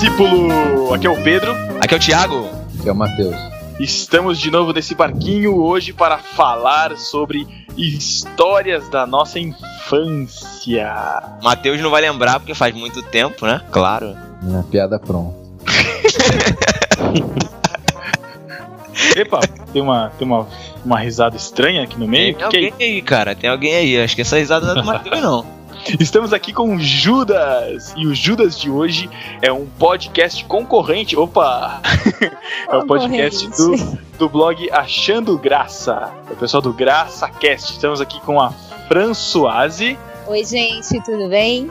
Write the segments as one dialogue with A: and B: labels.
A: discípulo! Aqui é o Pedro.
B: Aqui é o Thiago.
C: Aqui é o Matheus.
A: Estamos de novo nesse barquinho hoje para falar sobre histórias da nossa infância.
B: Matheus não vai lembrar porque faz muito tempo, né? Claro.
C: Minha piada pronta.
A: Epa, tem uma, tem uma, uma risada estranha aqui no meio.
B: Tem que alguém que é aí, cara. Tem alguém aí. Acho que essa risada não é do Matheus, não.
A: Estamos aqui com o Judas. E o Judas de hoje é um podcast concorrente. Opa! é o um podcast do, do blog Achando Graça. É o pessoal do Graça Cast. Estamos aqui com a Françoise.
D: Oi, gente, tudo bem?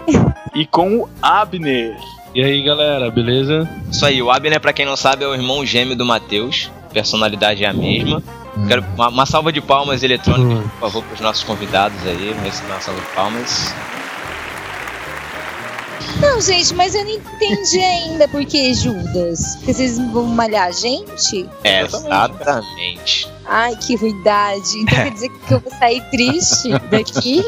A: E com o Abner.
E: E aí, galera, beleza?
B: Isso aí, o Abner, pra quem não sabe, é o irmão gêmeo do Matheus. Personalidade é a mesma. Hum. Quero uma, uma, salva de palmas eletrônicas, hum. por favor, para os nossos convidados aí. Vamos uma salva de palmas.
D: Não, gente, mas eu não entendi ainda por que Judas. Porque vocês vão malhar a gente?
B: Exatamente.
D: Ai, que ruidade. Então quer dizer que eu vou sair triste daqui?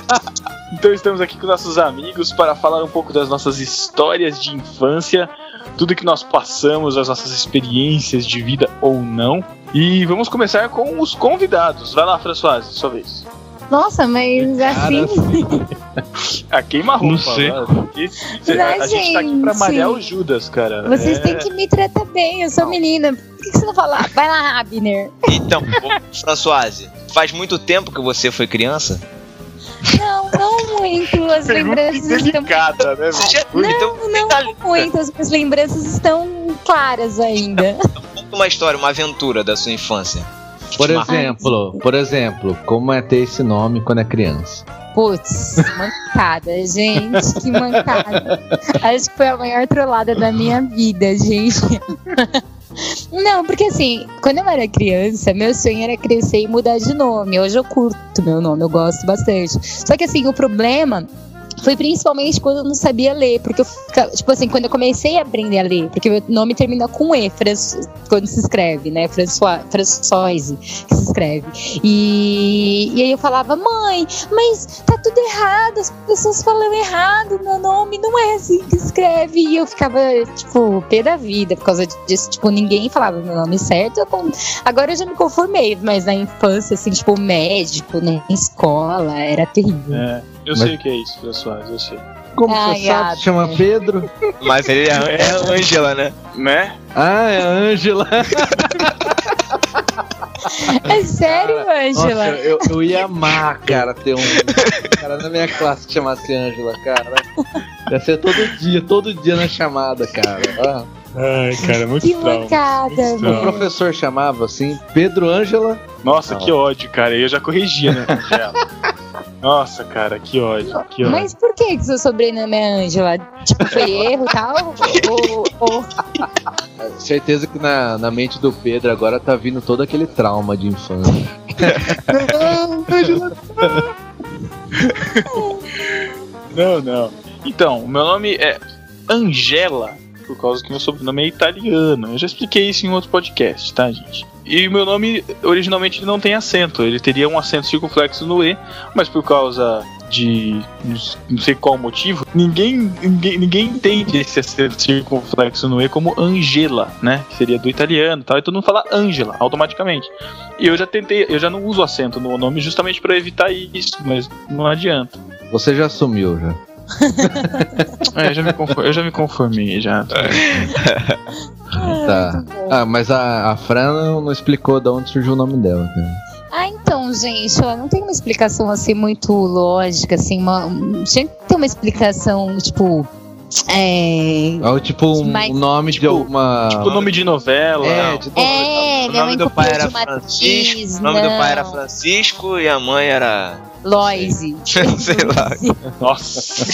A: então estamos aqui com nossos amigos para falar um pouco das nossas histórias de infância, tudo que nós passamos, as nossas experiências de vida ou não. E vamos começar com os convidados. Vai lá, Françoise, sua vez.
D: Nossa, mas assim.
A: a queima-roupa.
E: Não sei.
A: a, a gente tá aqui pra malhar o Judas, cara.
D: Vocês é... têm que me tratar bem, eu sou não. menina. Por que, você não fala? Vai lá, Abner.
B: Então, Françoise, faz muito tempo que você foi criança?
D: Não, muito. As lembranças estão.
A: Né,
D: não, então, não, não muito. As lembranças estão claras ainda.
B: Uma história, uma aventura da sua infância.
C: Por exemplo, por exemplo, como é ter esse nome quando é criança?
D: Putz, mancada, gente, que mancada. Acho que foi a maior trollada da minha vida, gente. Não, porque assim, quando eu era criança, meu sonho era crescer e mudar de nome. Hoje eu curto meu nome, eu gosto bastante. Só que assim, o problema foi principalmente quando eu não sabia ler, porque eu ficava, tipo assim, quando eu comecei a aprender a ler, porque meu nome termina com E, quando se escreve, né? François, Françoise, que se escreve. E, e aí eu falava, mãe, mas tá tudo errado, as pessoas falam errado, meu nome não é assim que escreve. E eu ficava, tipo, pé da vida por causa disso, tipo, ninguém falava meu nome certo. Eu, agora eu já me conformei, mas na infância, assim, tipo, médico, né? Escola, era terrível.
A: É. Eu Mas... sei o que é isso, pessoal, eu sei.
C: Como Ai, você sabe, se chama Pedro?
B: Mas ele é, é Ângela, né?
A: Né?
C: Ah, é Ângela.
D: É sério, Ângela?
C: Eu, eu ia amar, cara, ter um cara na minha classe que chamasse Ângela, cara. Ia ser todo dia, todo dia na chamada, cara. Ah.
A: Ai, cara, muito
D: Que mancada,
C: O professor chamava assim, Pedro Ângela.
A: Nossa, ah. que ódio, cara. Eu já corrigia, né? Nossa, cara, que ódio, que ódio.
D: Mas por que, que seu sobrenome é Ângela? Tipo, foi erro e tal? ou, ou...
C: Certeza que na, na mente do Pedro agora tá vindo todo aquele trauma de infância.
A: não, não. Então, o meu nome é Angela, por causa que meu sobrenome é italiano. Eu já expliquei isso em outro podcast, tá, gente? E o meu nome, originalmente, não tem acento. Ele teria um acento circunflexo no E, mas por causa de não sei qual motivo, ninguém, ninguém, ninguém entende esse acento circunflexo no E como Angela, né? Que seria do italiano e tal. E todo mundo fala Angela automaticamente. E eu já tentei, eu já não uso acento no nome justamente para evitar isso, mas não adianta.
C: Você já assumiu já.
A: É, eu já me conformei, eu já me conformei já.
C: tá. Ah, mas a, a Fran não, não explicou de onde surgiu o nome dela, cara.
D: Ah, então, gente, ó, não tem uma explicação assim muito lógica, assim, uma, tinha que ter uma explicação, tipo, é.
C: Ou tipo um mais, nome
A: tipo,
C: de alguma.
A: Tipo nome de novela.
D: É, de é
B: o nome do pai era Francisco. O nome do pai era Francisco e a mãe era.
D: Loise.
B: Sei lá.
A: Nossa.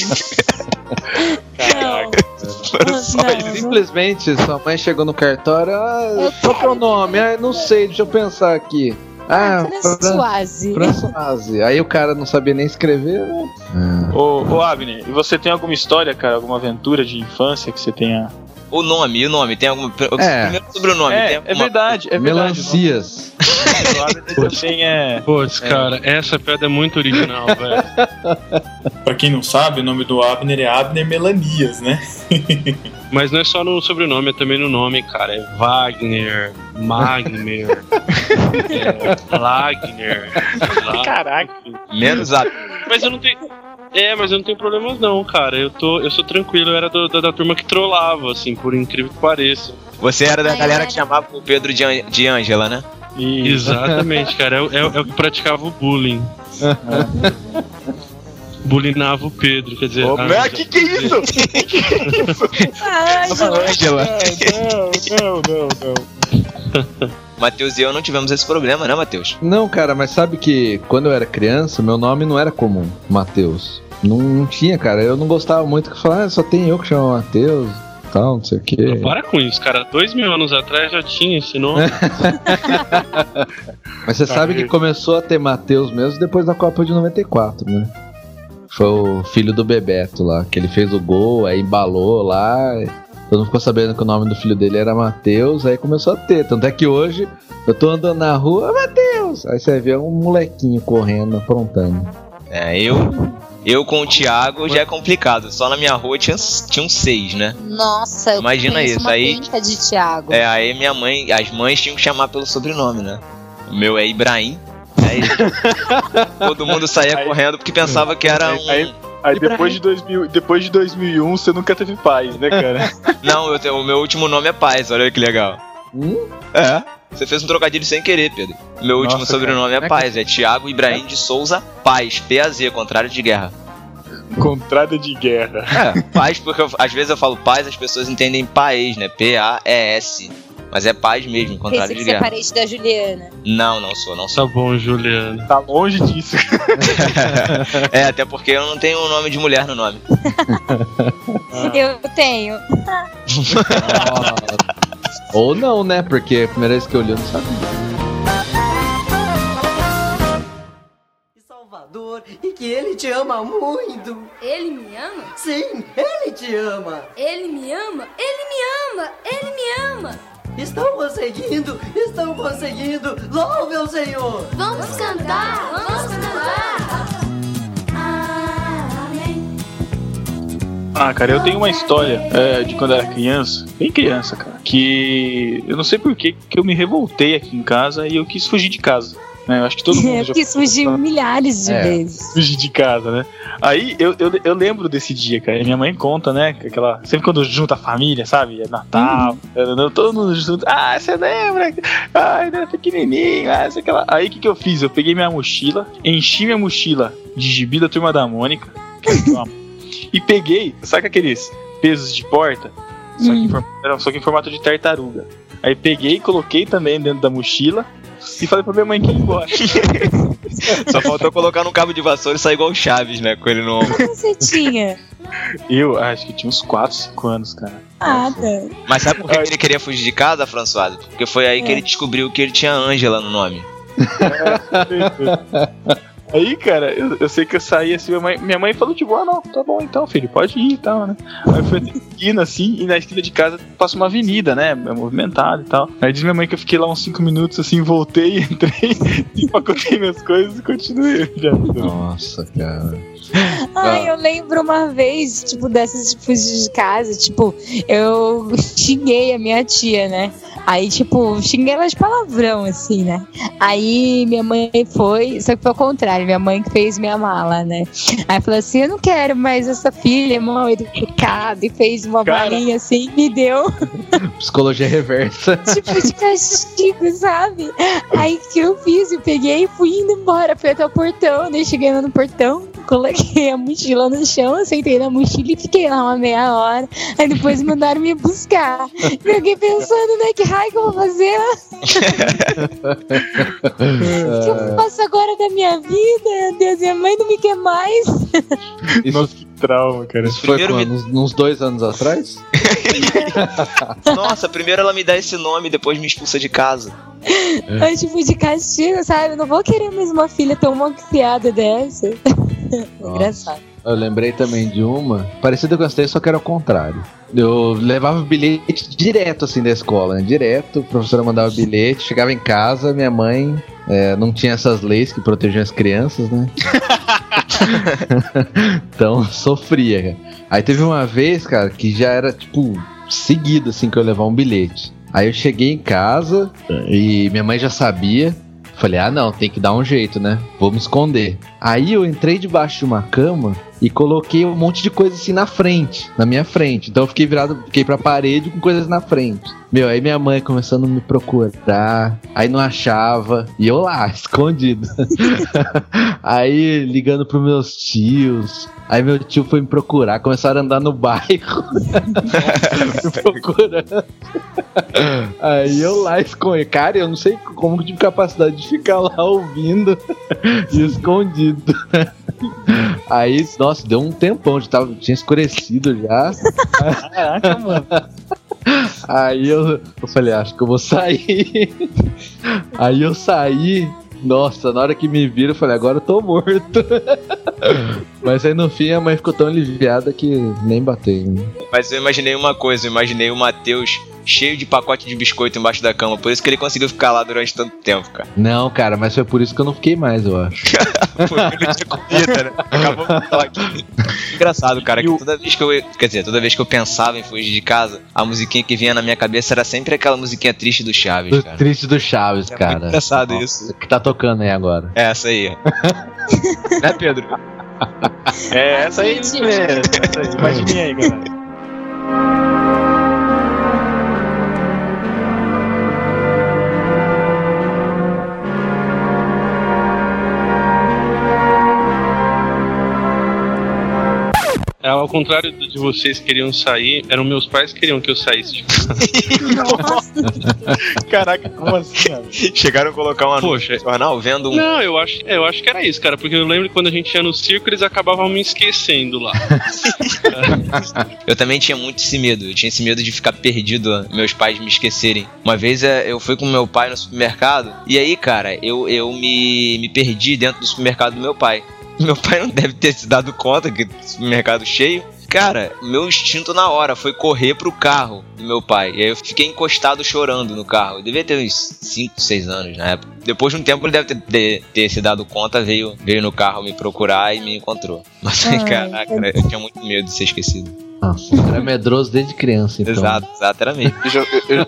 D: Caraca.
B: Só
D: Não.
C: Simplesmente sua mãe chegou no cartório, ah, qual que é o nome? Ah, não sei, deixa eu pensar aqui. Ah, Fran-
D: Françoise.
C: Françoise. Aí o cara não sabia nem escrever, né?
A: Ô, ô Abner, e você tem alguma história, cara, alguma aventura de infância que você tenha.
B: O nome, o nome, tem algum.
C: É.
B: Primeiro sobre o nome. tem
A: é, é
B: alguma-
A: verdade, é verdade.
C: Melancias.
A: O Abner também é.
E: Putz, cara, essa piada é muito original, velho.
F: Pra quem não sabe, o nome do Abner é Abner Melanias, né?
E: Mas não é só no sobrenome, é também no nome, cara. É Wagner, Magner, é, Lagner.
A: Caraca.
B: Menos a.
E: Mas eu não tenho. É, mas eu não tenho problemas não, cara. Eu tô, eu sou tranquilo, eu era do- da, da turma que trollava, assim, por incrível que pareça.
B: Você era da
D: Ai,
B: galera
D: era.
B: que chamava o Pedro de, An- de Ângela, né?
A: E
E: Exatamente, cara. É, é, é o que praticava o bullying. Bulinava o Pedro, quer dizer.
A: Ô,
E: ah,
A: mas que que é isso?
D: Ai,
B: Ângela.
A: Não, não, não, não.
B: Matheus e eu não tivemos esse problema, né, Matheus?
C: Não, cara, mas sabe que quando eu era criança, meu nome não era comum, Matheus. Não, não tinha, cara. Eu não gostava muito que falar, ah, só tem eu que chamo Matheus, tal, não sei o quê.
E: Para com isso, cara. Dois mil anos atrás já tinha esse nome.
C: Mas você sabe que começou a ter Matheus mesmo depois da Copa de 94, né? Foi o filho do Bebeto lá, que ele fez o gol, aí embalou lá. Todo mundo ficou sabendo que o nome do filho dele era Matheus, aí começou a ter. Tanto é que hoje eu tô andando na rua, Matheus! Aí você vê um molequinho correndo, aprontando.
B: É, eu. Eu com o Thiago já é complicado. Só na minha rua tinha, tinha um seis, né?
D: Nossa, eu
B: Imagina isso,
D: uma
B: aí-
D: de Thiago.
B: É, aí minha mãe, as mães tinham que chamar pelo sobrenome, né? O meu é Ibrahim. Aí todo mundo saía
A: Aí-
B: correndo porque pensava que era um.
A: Aí- Aí depois de, 2000, depois de 2001 você nunca teve paz, né, cara?
B: Não, eu tenho- o meu último nome é Paz, olha que legal.
C: Hum?
B: É. Você fez um trocadilho sem querer, Pedro. Meu último
A: Nossa,
B: sobrenome é
C: Como é que-
B: Paz, é Thiago Ibrahim de Souza Paz, P-A-Z, contrário de guerra.
A: Contrada de guerra.
B: É, paz, porque eu- às vezes eu falo paz, as pessoas entendem país, né? P-A-E-S. Mas é paz mesmo,
D: Pensei
B: contrário
D: que
B: de
D: você é
B: guerra.
D: parente da Juliana.
B: Não, não sou, não sou.
E: Tá bom, Juliano.
A: Tá longe disso.
B: é, até porque eu não tenho o nome de mulher no nome.
D: Eu tenho.
C: Ou não, né? Porque a primeira vez que eu li eu não sabia.
G: Salvador e que ele te ama muito.
H: Ele me ama?
G: Sim, ele te ama.
H: Ele me ama? Ele me ama! Ele me ama!
G: Estão conseguindo, estão conseguindo. Louve ao Senhor.
H: Vamos cantar! Vamos cantar! Amém.
A: Ah, cara, eu tenho uma história é, de quando eu era criança, bem criança, cara, que eu não sei por que que eu me revoltei aqui em casa e eu quis fugir de casa. Né? Eu acho que todo mundo
D: Eu
A: já
D: quis fugir milhares de
C: É.
D: vezes.
A: fugir de casa, né? Aí eu, eu, eu lembro desse dia, cara. e Minha mãe conta, né? que Aquela, sempre quando junta a família, sabe? É Natal, é, todo mundo junto. Ah, você lembra? Ai, era pequenininho. Ah, sei aquela. Aí o que, que eu fiz? Eu peguei minha mochila, enchi minha mochila de gibi da turma da Mônica. e peguei, sabe aqueles pesos de porta? Só que, era- só que em formato de tartaruga. Aí peguei, coloquei também dentro da mochila e falei pra minha mãe que ia embora.
B: Só faltou colocar num cabo de vassoura e sair igual o Chaves, né? Com ele no ombro.
D: Você tinha.
A: Eu acho que tinha uns 4, 5 anos, cara.
D: Nada.
B: Mas sabe por que ele queria fugir de casa, François? Porque foi aí que ele descobriu que ele tinha Ângela no nome.
A: Aí, cara, eu, eu sei que eu saí assim, minha mãe, minha mãe falou tipo, ah não, tá bom então, filho, pode ir e tal, né? Aí eu fui na esquina assim, e na esquina de casa passa uma avenida, né? É movimentada e tal. Aí diz minha mãe que eu fiquei lá uns 5 minutos assim, voltei, entrei, empacotei minhas coisas e continuei já.
C: Nossa, cara.
D: Ai, eu lembro uma vez, tipo, dessas de fugir de casa, tipo, eu xinguei a minha tia, né? Aí, tipo, xinguei ela de palavrão, assim, né? Aí minha mãe foi, só que foi ao contrário, minha mãe que fez minha mala, né? Aí falou assim: eu não quero mais essa filha mal educada, e fez uma
A: Cara.
D: balinha assim, e me deu,
C: Psicologia reversa.
D: tipo, de castigo, sabe? Aí o que eu fiz? Eu peguei e fui indo embora, fui até o portão, daí cheguei lá no portão, coloquei a mochila no chão, sentei na mochila e fiquei lá uma meia hora. Aí depois mandaram me buscar. Eu fiquei pensando, né, que raio que eu vou fazer? O que eu faço agora da minha vida? Meu Deus, minha mãe não me quer mais.
A: Nossa, que trauma, cara.
C: Isso foi quando? Uns, uns dois anos atrás?
B: Nossa, primeiro ela me dá esse nome, depois me expulsa de casa.
D: É. tipo de castigo, sabe? Eu não vou querer mais uma filha tão mal criada dessa. Engraçado.
C: Eu lembrei também de uma, parecida com essa daí, só que era ao contrário. Eu levava o bilhete direto assim da escola, né? Direto, a professora mandava o bilhete, chegava em casa, minha mãe é, não tinha essas leis que protegiam as crianças, né? então sofria, cara. Aí teve uma vez, cara, que já era tipo seguido assim que eu levar um bilhete. Aí eu cheguei em casa e minha mãe já sabia. Falei, ah não, tem que dar um jeito, né? Vou me esconder. Aí eu entrei debaixo de uma cama e coloquei um monte de coisa assim na frente, na minha frente. Então eu fiquei virado, fiquei pra parede com coisas na frente. Meu, aí minha mãe começando a me procurar, aí não achava, e eu lá, escondido. aí ligando pros meus tios. Aí meu tio foi me procurar, começaram a andar no bairro. me procurando. Aí eu lá escondi. Cara, eu não sei como que eu tive capacidade de ficar lá ouvindo e escondido. Aí, nossa, deu um tempão, já tava, tinha escurecido já.
A: Caraca, mano.
C: Aí eu, eu falei, acho que eu vou sair. Aí eu saí. Nossa, na hora que me viram, eu falei, agora eu tô morto. Mas aí no fim a mãe ficou tão aliviada que nem bateu. né?
B: Mas eu imaginei uma coisa, eu imaginei o Matheus cheio de pacote de biscoito embaixo da cama. Por isso que ele conseguiu ficar lá durante tanto tempo, cara.
C: Não, cara, mas foi por isso que eu não fiquei mais, eu acho.
B: Foi porque não tinha comida, né? Acabou de falar aqui. Engraçado, cara, que toda vez que eu. Quer dizer, toda vez que eu pensava em fugir de casa, a musiquinha que vinha na minha cabeça era sempre aquela musiquinha triste do Chaves,
C: Do
B: cara.
C: triste do Chaves,
B: É
C: cara.
B: muito engraçado
C: Nossa,
B: isso.
C: Que tá tocando aí agora.
B: É essa aí. né, Pedro?
A: É essa aí mesmo. Essa aí. Imaginei aí, galera.
E: Ao contrário de vocês que queriam sair, eram meus pais que queriam que eu saísse de casa.
A: Caraca, como assim, cara?
B: Chegaram a colocar uma
E: Poxa.
B: no jornal vendo um.
E: Não, eu acho, é, eu acho que era isso, cara, porque eu lembro que quando a gente ia no circo, eles acabavam me esquecendo lá.
B: Eu também tinha muito esse medo. Eu tinha esse medo de ficar perdido, meus pais me esquecerem. Uma vez é, eu fui com meu pai no supermercado, e aí, cara, eu, eu me, me perdi dentro do supermercado do meu pai. Meu pai não deve ter se dado conta que supermercado cheio. Cara, meu instinto na hora foi correr pro carro do meu pai. E aí eu fiquei encostado chorando no carro. Eu devia ter uns 5, 6 anos na época. Depois de um tempo ele deve ter, ter, ter se dado conta, veio, veio no carro me procurar e me encontrou. Mas
D: Ai,
B: caraca, eu tinha muito medo de ser esquecido.
C: Nossa, era medroso desde criança, então.
B: Exato, exato, era mesmo.
A: Eu já, eu- eu-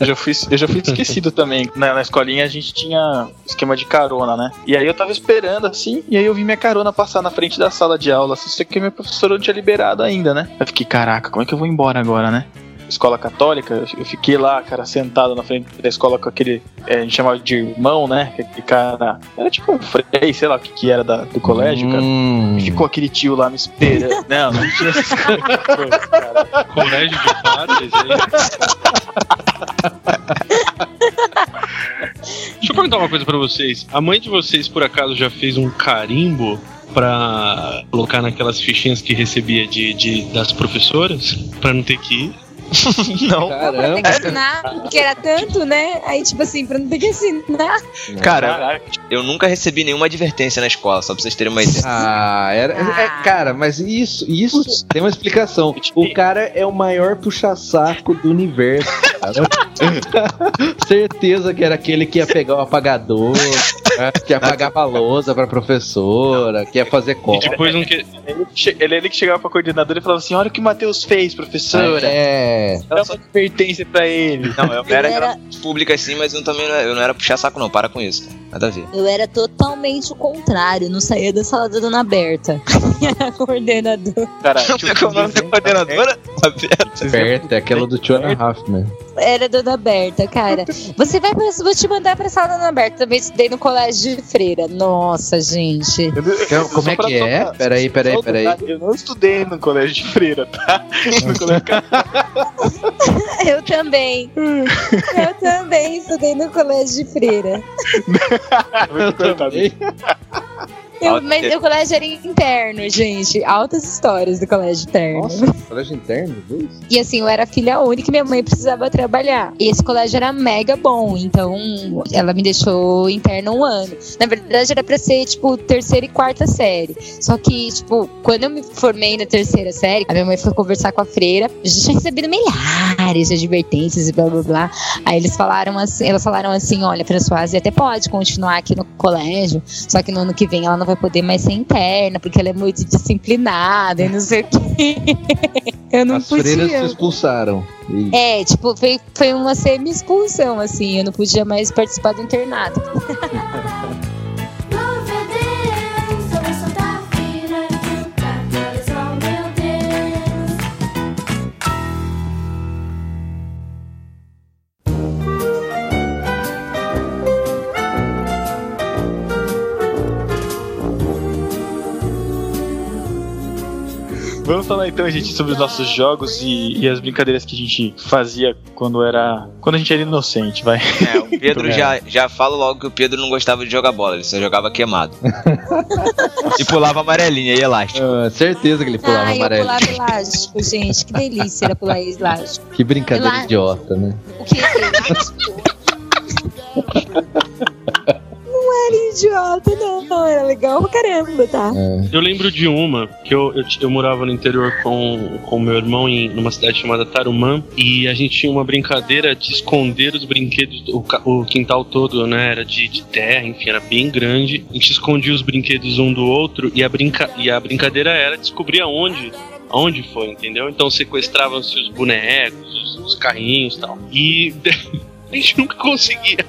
A: eu já fui, eu já fui esquecido também. Na, na escolinha a gente tinha esquema de carona, né? E aí eu tava esperando assim, e aí eu vi minha carona passar na frente da sala de aula. Só que minha professora não tinha liberado ainda, né? Eu fiquei, caraca, como é que eu vou embora agora, né? Escola católica, eu fiquei lá, cara, sentado na frente da escola com aquele. é, a gente chamava de irmão, né? Aquele cara. Era tipo um frei, sei lá o que, que era da- do colégio, cara.
C: Hum.
A: E ficou aquele tio lá me esperando. Não, não tinha essas coisas, cara.
E: Colégio de padres aí. Deixa eu perguntar uma coisa pra vocês. A mãe de vocês, por acaso, já fez um carimbo pra colocar naquelas fichinhas que recebia de, de- das professoras? Pra não ter que ir?
B: Não.
D: Pra ter que
C: Caramba.
D: assinar, porque era tanto, né? Aí, tipo assim, pra não ter que assinar.
B: Cara, eu nunca recebi nenhuma advertência na escola, só pra vocês terem uma ideia.
C: Ah, era.
D: Ah.
C: é, cara, mas isso, isso tem uma explicação. O cara é o maior puxa-saco do universo, cara. Certeza que era aquele que ia pegar o apagador, que ia apagar a lousa pra professora, que ia fazer
E: E
C: copa.
E: depois que...
A: Ele, che- ele, que chegava pra coordenadora e falava assim: Olha o que o Matheus fez, professora.
C: É.
A: Dá uma advertência pra ele.
B: Não, eu era,
D: Ele era-
B: era pública assim, mas eu também não era, eu não era puxar saco, não. Para com isso. cara. Nada a ver.
D: Eu era totalmente o contrário, não saía da sala da dona Berta. Era coordenador.
A: Cara,
B: Como é que é o nome da coordenadora?
C: Perto, é aquela do a Half, né?
D: Era a dona Berta, cara. Você vai pra, vou te mandar pra sala da dona Berta. Também estudei no colégio de freira. Nossa, gente.
C: Então, como é que é? Peraí, peraí, peraí.
A: Eu não estudei no colégio de freira, tá? No colégio
D: Eu também. Eu também estudei no colégio de freira.
A: Eu também.
D: Eu, mas o colégio era interno, gente. Altas histórias do colégio interno.
C: Nossa, colégio interno, dois?
D: E assim, eu era filha única e minha mãe precisava trabalhar. E esse colégio era mega bom, então ela me deixou interna um ano. Na verdade, era pra ser, tipo, terceira e quarta série. Só que, tipo, quando eu me formei na terceira série, a minha mãe foi conversar com a freira. Eu já tinha recebido milhares de advertências e blá blá blá. Aí eles falaram assim, elas falaram assim: olha, Françoise até pode continuar aqui no colégio, só que no ano que vem ela não vai poder mais ser interna, porque ela é muito disciplinada e não sei o quê. Eu não
C: As freiras se
D: podia.
C: expulsaram. E-
D: É, tipo, foi, foi uma semi-expulsão, assim. Eu não podia mais participar do internato.
A: Vamos falar então, gente, sobre os nossos jogos e, e as brincadeiras que a gente fazia quando era. Quando a gente era inocente, vai.
B: É, o Pedro já, já fala logo que o Pedro não gostava de jogar bola, ele só jogava queimado. e pulava amarelinha e elástico.
C: Ah, certeza que ele pulava
D: Ai, eu
C: amarelo.
D: pulava elástico, gente. Que delícia era pular elástico.
C: Que brincadeira
D: Elástico.
C: idiota, né?
D: O que? Elástico? Idiota, não. Era legal pra caramba, tá?
C: É.
E: Eu lembro de uma que eu, eu, eu morava no interior com o meu irmão em numa cidade chamada Tarumã e a gente tinha uma brincadeira de esconder os brinquedos, o, o quintal todo, né? Era de, de terra, enfim, era bem grande. A gente escondia os brinquedos um do outro e a, brinca, e a brincadeira era descobrir aonde. Aonde foi, entendeu? Então sequestravam-se os bonecos, os, os carrinhos e tal. E a gente nunca conseguia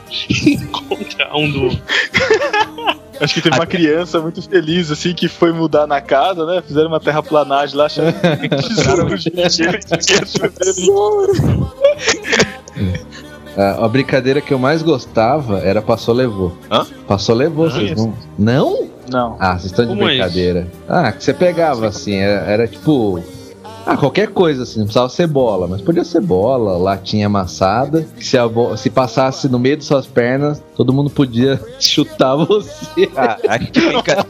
E: encontrar um do outro.
A: Acho que teve uma criança muito feliz, assim, que foi mudar na casa, né? Fizeram uma terraplanagem lá, acharam que tesouro, trazer
D: Tesouro.
C: A, a brincadeira que eu mais gostava era passou levou.
B: Hã?
C: Passou levou,
E: Ah,
C: vocês não. Não?
A: Não.
C: Ah, vocês estão de
E: Como é
C: brincadeira. ah, que você pegava assim, era, era tipo. Ah, qualquer coisa assim, não precisava ser bola, mas podia ser bola, latinha amassada. que Se, a bo- se passasse no meio de suas pernas, todo mundo podia chutar você.
B: Ah, que brinca-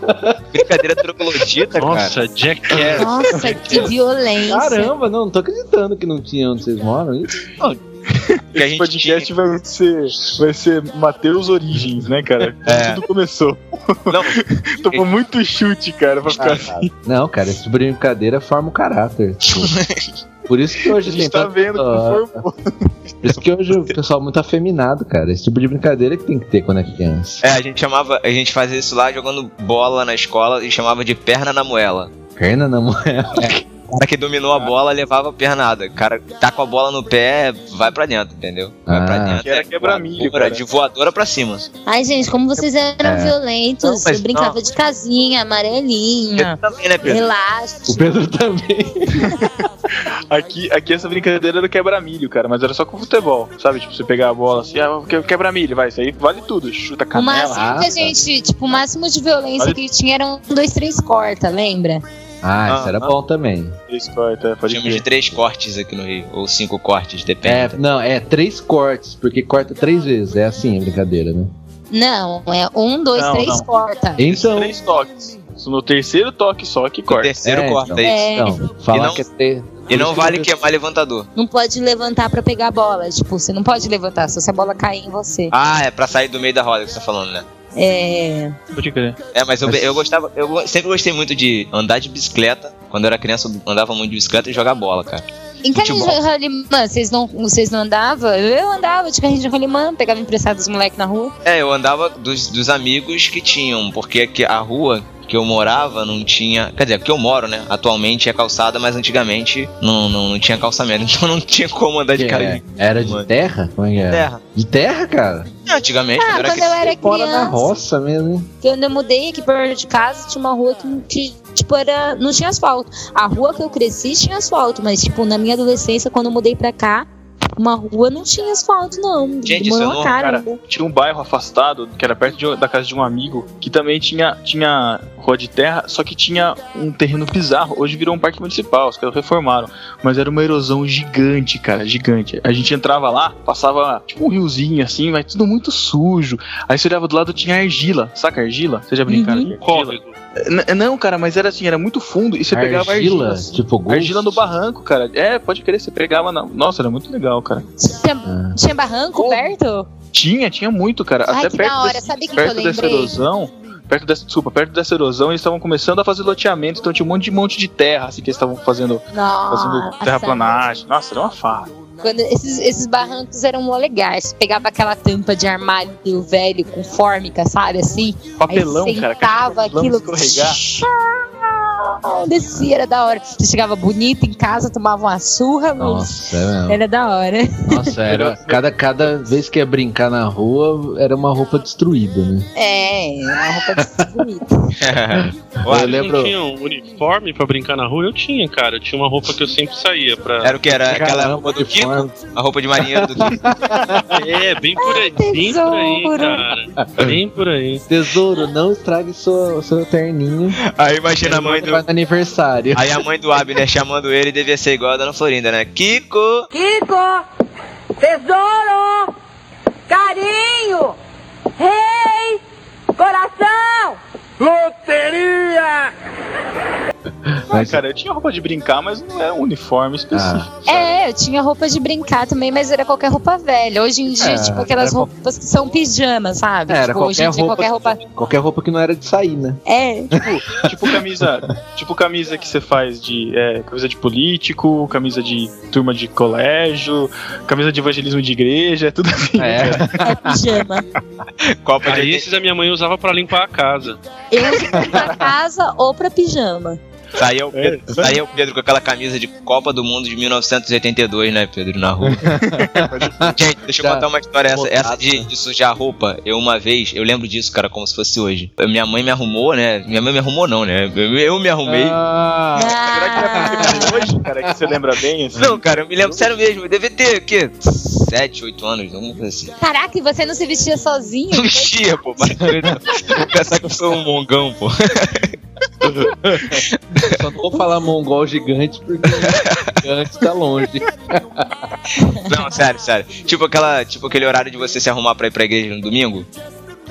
B: brincadeira troglodita, cara.
E: Nossa, Jackass.
D: Nossa, que violência.
C: Caramba, não, não tô acreditando que não tinha onde vocês moram. Isso.
B: Que a
A: Esse
B: gente
A: podcast vai ser, vai ser Mateus Origens, né, cara?
B: É.
A: Tudo começou.
B: Não,
A: Tomou muito chute, cara, pra ficar assim.
C: Não, cara, esse tipo de brincadeira forma o caráter. Por isso que
A: A
C: hoje
A: gente
C: tem
A: tá
C: tanto-
A: vendo que
C: ah,
A: formou.
C: Por isso que hoje o pessoal é muito afeminado, cara. Esse tipo de brincadeira que tem que ter quando é criança.
B: É, a gente chamava, a gente fazia isso lá jogando bola na escola e chamava de perna na moela.
C: Perna na moeda.
B: O cara que dominou a bola levava pernada. O cara que tá com a bola no pé, vai pra dentro, entendeu? Vai pra
C: Ah.
B: dentro.
A: Que era
B: é
A: quebra-milho,
B: voadora,
A: cara.
B: De voadora pra cima.
D: Ai, gente, como vocês eram
C: É.
D: violentos.
B: Não,
D: eu brincava
B: não.
D: de casinha, amarelinha,
B: Você também, né, Pedro?
D: elástico.
C: O Pedro também.
A: Aqui, aqui essa brincadeira era quebra-milho, cara, mas era só com futebol, sabe? Tipo, você pegar a bola assim, ah, que- quebra-milho, vai, isso aí vale tudo, chuta
D: O
A: canela.
D: máximo que
C: ah,
D: a gente, tipo, o máximo de violência
A: Olha-
D: que tinha eram um, dois, três corta, lembra?
C: Ah, isso
A: Ah,
C: era
A: ah.
C: bom também.
A: Três cortes, é, pode
B: Chamamos de três cortes aqui no Rio. Ou cinco cortes,
C: É,
B: depende.
C: não, é três cortes, porque corta três vezes. É assim a brincadeira, né?
D: Não, é um, dois,
A: Não,
D: três
A: não.
D: corta.
C: Então.
A: Três toques. Isso No terceiro toque só que corta.
B: terceiro
C: É,
B: corta,
C: então.
B: é isso.
C: Então, falar
B: não-
C: que é ter.
B: E não vale queimar levantador.
D: Não pode levantar pra pegar a bola. Tipo, você não pode levantar, só se a bola cair em você.
B: Ah, é pra sair do meio da roda que você tá falando, né?
D: É.
A: Pode crer.
B: É, mas eu, eu gostava, eu sempre gostei muito de andar de bicicleta. Quando eu era criança, eu andava muito de bicicleta e jogar bola, cara.
D: Em carrinho de rolimã, vocês não, vocês não andavam? Eu andava de carrinho de rolimã, pegava emprestado dos moleques na rua.
B: É, eu andava dos, dos amigos que tinham, porque aqui a rua que eu morava não tinha. Quer dizer, que eu moro, né? Atualmente é calçada, mas antigamente não, não, não tinha calçamento. Então não tinha como andar de
C: Que
B: cara
C: é-
B: de
C: Era de terra? Como é que era?
B: terra.
C: De terra, cara?
B: Antigamente,
D: Ah,
B: quando era
D: quando eu era
C: Fora na
D: criança,
C: roça mesmo, hein?
D: quando eu mudei aqui perto de casa, tinha uma rua que não tinha, tipo, era, não tinha asfalto. A rua que eu cresci tinha asfalto, mas, tipo, na minha adolescência, quando eu mudei pra cá, uma rua não tinha asfalto, não.
B: Gente, isso é
D: uma
B: novo,
D: cara.
A: Tinha um bairro afastado, que era perto de- da casa de um amigo, que também tinha, tinha rua de terra, só que tinha um terreno bizarro. Hoje virou um parque municipal, os caras reformaram. Mas era uma erosão gigante, cara, gigante. A gente entrava lá, passava tipo um riozinho assim, mas tudo muito sujo. Aí você olhava do lado, tinha argila, saca argila? Vocês já brincaram
D: Uhum.
A: argila? N- Não, cara, mas era assim, era muito fundo e você pegava argila.
C: Argila,
A: assim.
C: tipo Ghost.
A: Argila no barranco, cara. É, pode crer, você pegava na. Nossa, era muito legal, cara.
D: Tinha,
C: Ah.
D: tinha barranco
A: Oh.
D: perto?
A: Tinha, tinha muito, cara.
D: Ai,
A: Até
D: que
A: perto
D: da hora.
A: desse-
D: Sabe o que, que eu
A: perto dessa
D: lembrei?
A: erosão, perto dessa, desculpa, perto dessa erosão, eles estavam começando a fazer loteamento, então tinha um monte de monte de terra, assim, que eles estavam fazendo, fazendo
D: Nossa.
A: terraplanagem. Nossa, era uma farra.
D: Quando esses, esses barrancos eram mó legais. Você pegava aquela tampa de armário velho com fórmica, sabe? Assim.
A: Papelão,
D: aí
A: cara.
D: sentava
A: papelão
D: aquilo.
A: escorregar.
D: Descia, era da hora. Você chegava bonito em casa, tomava uma surra, mas
C: Nossa, é mesmo.
D: era da hora.
C: Nossa, era. Cada, cada vez que ia brincar na rua, era uma roupa destruída, né?
D: É, uma roupa de bonita.
C: Eu lembro-
E: não tinham um uniforme pra brincar na rua? Eu tinha, cara. Eu tinha uma roupa que eu sempre saía pra.
B: Era o que? Era aquela roupa do Kiko? A roupa de marinheiro do Kiko?
E: É, bem por aí, bem por aí,
D: tesouro.
E: cara. Bem por aí.
C: Tesouro, não estrague seu, seu terninho.
B: Aí imagina a mãe
C: Vai no aniversário.
B: Aí a mãe do Abner chamando ele devia ser igual a Dona Florinda, né? Kiko!
I: Kiko! Tesouro! Carinho! Rei! Coração! Loteria!
A: Ah,
C: Mas-
A: cara, eu tinha roupa de brincar, mas não era um uniforme específico.
D: É, eu tinha roupa de brincar também, mas era qualquer roupa velha. Hoje em dia,
C: É,
D: tipo aquelas
C: qual-
D: roupas que são pijama, sabe?
C: É, era
D: tipo, hoje em
C: qualquer
D: dia,
C: roupa,
D: qualquer roupa.
C: qualquer roupa que não era de sair, né?
D: É,
A: Tipo camisa, tipo camisa que você faz de é, camisa de político, camisa de turma de colégio, camisa de evangelismo de igreja, é tudo assim.
C: É.
D: é pijama.
B: Copa de
E: Aí esses a minha mãe usava pra limpar a casa.
D: Eu uso pra casa ou pra pijama.
B: Saía o, Pedro,
A: É,
B: saía o Pedro com aquela camisa de Copa do Mundo de 1982, né, Pedro, na rua. Gente, deixa eu
C: Já
B: contar uma história. Essa, essa de, de sujar roupa, eu uma vez, eu lembro disso, cara, como se fosse hoje. Minha mãe me arrumou, né? Minha mãe me arrumou, não, né? Eu, eu me arrumei.
C: Ah,
A: Será que hoje, cara, que você lembra bem? Assim?
B: Não, cara, eu me lembro, sério mesmo, eu devia ter, o quê? 7, 8 anos, alguma coisa assim.
D: Caraca, e você não se vestia sozinho?
B: Não chia, pô. Mas, vou pensar que eu sou um mongão, pô.
C: Só não vou falar mongol gigante porque gigante tá longe.
B: Não, sério, sério. Tipo, aquela, tipo aquele horário de você se arrumar pra ir pra igreja no domingo.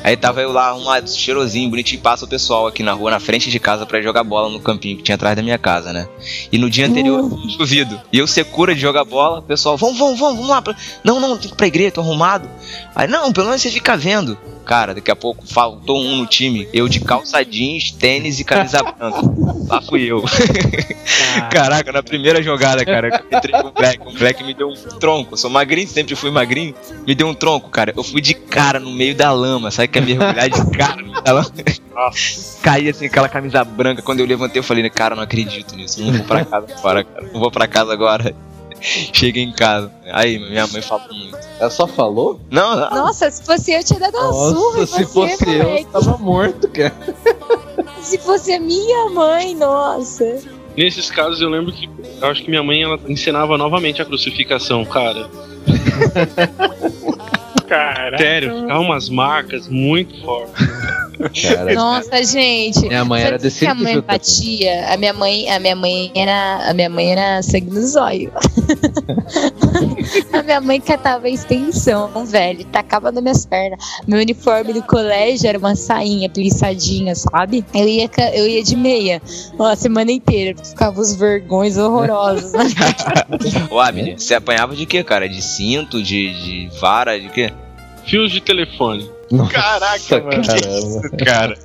B: Aí tava eu lá arrumado, cheirosinho, bonitinho, passa o pessoal aqui na rua, na frente de casa, pra ir jogar bola no campinho que tinha atrás da minha casa, né? E no dia anterior, chovido. E eu secura de jogar bola, o pessoal, vamos, vamos, vamos, vamos lá. pra- Não, não, tem que ir pra igreja, tô arrumado. Aí, não, pelo menos você fica vendo. Cara, daqui a pouco faltou um no time, eu de calça jeans, tênis e camisa branca. Lá fui eu. Caraca, na primeira jogada, cara, eu entrei com o Black. O Black me deu um tronco. Eu sou magrinho, sempre fui magrinho. Me deu um tronco, cara. Eu fui de cara no meio da lama. Sabe que é mergulhar de cara no meio da lama? Caí assim, aquela camisa branca. Quando eu levantei, eu falei, cara, não acredito nisso. Não vou pra casa agora, cara. Não vou pra casa agora. Cheguei em casa. Aí, minha mãe falou muito.
C: Ela só falou?
B: Não, não.
D: Nossa, se fosse eu, tinha dado uma surra.
C: Nossa,
D: em
C: se
D: você,
C: fosse eu,
D: moleque.
C: tava morto, cara.
D: Se fosse a minha mãe, nossa.
E: Nesses casos eu lembro que eu acho que minha mãe ela ensinava novamente a crucificação, cara.
A: Cara,
E: Sério, ficava umas marcas muito fortes.
C: Cara,
D: Nossa, gente.
C: minha mãe era desse
D: que a mãe batia? A minha mãe, a minha mãe era, a minha mãe era sangue no zóio. a minha mãe catava a extensão, velho, tacava nas minhas pernas. Meu uniforme do colégio era uma sainha plissadinha, sabe? Eu ia, eu ia de meia ó, a semana inteira, porque ficava os vergões horrorosos. né?
B: Ô, Abner, você apanhava de quê, cara? De cinto, de, de vara, de quê?
E: Fios de telefone.
A: Caraca, mano.
C: caramba.
A: cara.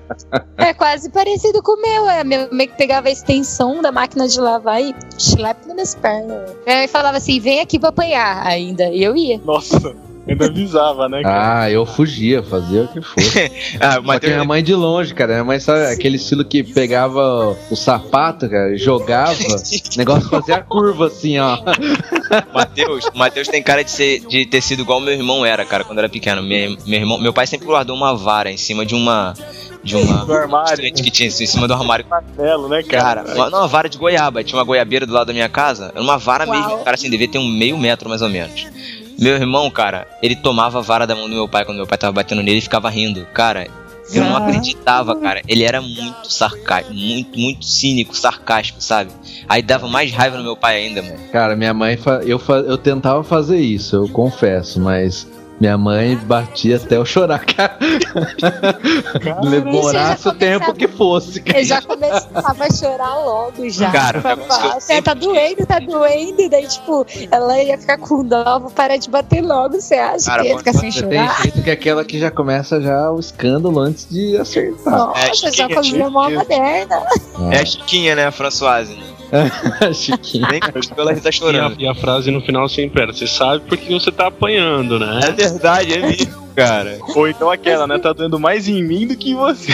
D: É quase parecido com o meu. É minha mãe que pegava a extensão da máquina de lavar e chilep nas minhas pernas. Minha mãe falava assim: vem aqui pra apanhar ainda. E eu ia.
A: Nossa. Ainda avisava, né, cara?
C: Ah, eu fugia, fazia o que fosse.
B: Ah,
C: Só que minha mãe de longe, cara. Minha mãe sabe aquele estilo que pegava o sapato, cara, jogava, o negócio fazia a curva assim, ó.
B: Matheus, o Matheus tem cara de, ser, de ter sido igual meu irmão era, cara, quando era pequeno. Meu, meu, irmão, meu pai sempre guardou uma vara em cima de uma. De uma.
A: Do armário.
B: que tinha assim, em cima do armário.
A: Martelo, né, cara?
B: Cara, uma, não, uma vara de goiaba. Tinha uma goiabeira do lado da minha casa. Era uma vara
D: Uau.
B: mesmo. Cara, assim, devia ter um meio metro mais ou menos. Meu irmão, cara, ele tomava a vara da mão do meu pai quando meu pai tava batendo nele e ficava rindo. Cara, eu não acreditava, cara. Ele era muito sarcástico, muito, muito cínico, sarcástico, sabe? Aí dava mais raiva no meu pai ainda, mano.
C: Cara, minha mãe, fa- eu, fa- eu tentava fazer isso, eu confesso, mas minha mãe batia até eu chorar, cara. Demorasse o tempo que fosse, cara.
D: Eu já começava a chorar logo já.
B: Cara,
D: falar, "Você tá doendo, tá doendo. E daí, tipo, ela ia ficar com dó, vou parar de bater logo. Você acha
B: Cara,
D: que ia ficar sem
C: tem
D: chorar?
C: jeito que é aquela que já começa já o escândalo antes de acertar.
D: Nossa, já
A: Chiquinha,
D: com a mão moderna.
B: É a Chiquinha, né, a Françoise?
C: Chiquinho.
B: Nem ele tá
E: E a, e a frase no final sempre era: Você sabe porque você tá apanhando, né?
B: É verdade, é mesmo, cara.
A: Ou então aquela, né? Tá doendo mais em mim do que em você.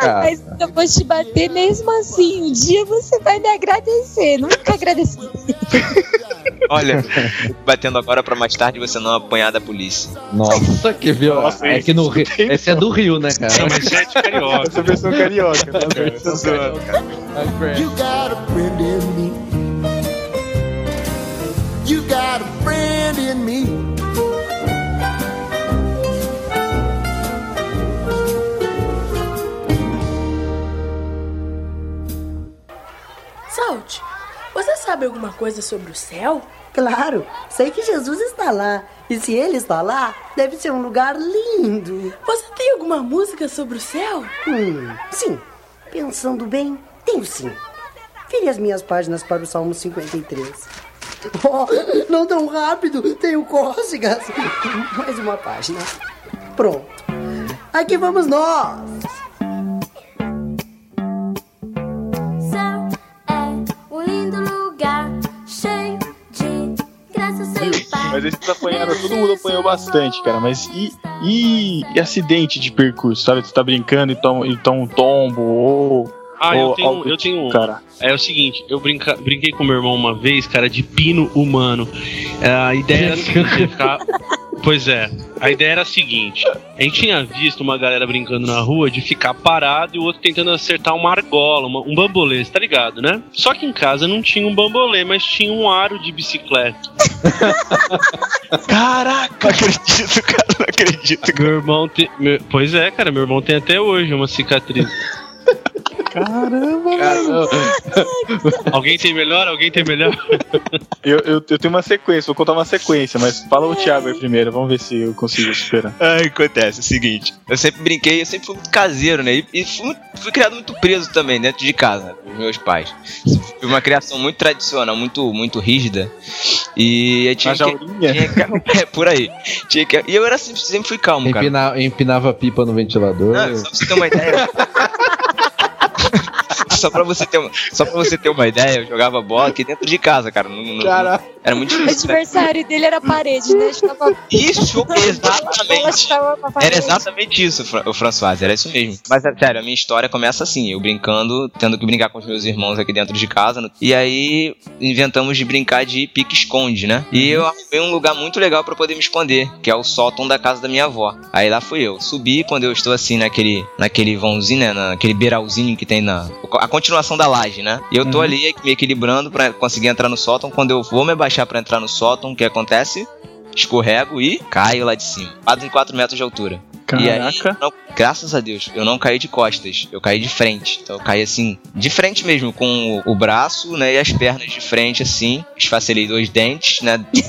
C: Cara,
D: Mas eu vou te bater mesmo assim. Um dia você vai me agradecer. Nunca agradeci.
B: Olha, batendo agora pra mais tarde você não apanhar da polícia.
C: nossa, que viu?
A: Nossa,
C: é que no Rio. Esse é do Rio, né, cara?
E: Isso é de carioca.
A: Essa versão carioca, né?
J: You got a friend in me. You got a friend in me.
K: Salt, você sabe alguma coisa sobre o céu?
G: Claro, sei que Jesus está lá. E se ele está lá, deve ser um lugar lindo.
K: Você tem alguma música sobre o céu?
G: Hum, sim. Pensando bem, tenho sim. Vire as minhas páginas para o Salmo 53. Oh, não tão rápido, tenho cócegas. Mais uma página. Pronto. Aqui vamos nós.
H: Céu é um lindo lugar,
A: Mas esses apanharam, todo mundo apanhou bastante, cara. Mas e, e, e acidente de percurso, sabe? Tu tá brincando e toma, e toma um tombo ou.
E: Ah, eu tenho,
A: algo
E: eu tenho um.
A: Cara,
E: É o seguinte, eu brinca, brinquei com meu irmão uma vez, cara, de pino humano. É, A ideia era a seguinte, ficar... Pois é, a ideia era a seguinte: a gente tinha visto uma galera brincando na rua de ficar parado e o outro tentando acertar uma argola, uma- um bambolê, você tá ligado, né? Só que em casa não tinha um bambolê, mas tinha um aro de bicicleta.
B: Caraca, não acredito, cara, não acredito.
E: Meu irmão tem. meu- Pois é, cara, meu irmão tem até hoje uma cicatriz.
A: Caramba,
E: Alguém tem melhor? Alguém tem melhor?
A: eu, eu, eu tenho uma sequência, vou contar uma sequência, mas fala o Thiago aí primeiro, vamos ver se eu consigo superar.
B: Aí acontece é o seguinte, eu sempre brinquei, eu sempre fui muito caseiro, né? E, e fui, fui criado muito preso também, dentro de casa, pelos meus pais. Fui uma criação muito tradicional, muito, muito rígida. E eu tinha
A: Na
B: que,
A: jaulinha?
B: tinha que- é, por aí. Tinha que- e eu era sempre, sempre fui calmo, cara.
C: Empina- empinava pipa no ventilador.
B: Não, só pra você ter uma ideia. Só pra você ter uma, só pra você ter uma ideia, eu jogava bola aqui dentro de casa, cara. Não- não-
A: Cara,
B: era muito
D: O
B: difícil. Né?
D: adversário dele era a parede, né? Ficava
B: Isso, exatamente. Era exatamente isso, o François, era isso mesmo. Mas, é sério, a minha história começa assim, eu brincando, tendo que brincar com os meus irmãos aqui dentro de casa. E aí, inventamos de brincar de pique-esconde, né? E eu arrumei um lugar muito legal pra poder me esconder, que é o sótão da casa da minha avó. Aí lá fui eu. Subi quando eu estou assim, naquele, naquele vãozinho, né? Naquele beiralzinho que tem na... A continuação da laje, né? E eu tô ali me equilibrando pra conseguir entrar no sótão. Quando eu vou me abaixar pra entrar no sótão, o que acontece? Escorrego e caio lá de cima. Quase em 4 metros de altura. E aí,
A: caraca.
B: não- graças a Deus, eu não caí de costas, eu caí de frente. Então eu caí assim, de frente mesmo, com o, o braço, né, e as pernas de frente assim. Esfacelei dois dentes, né? de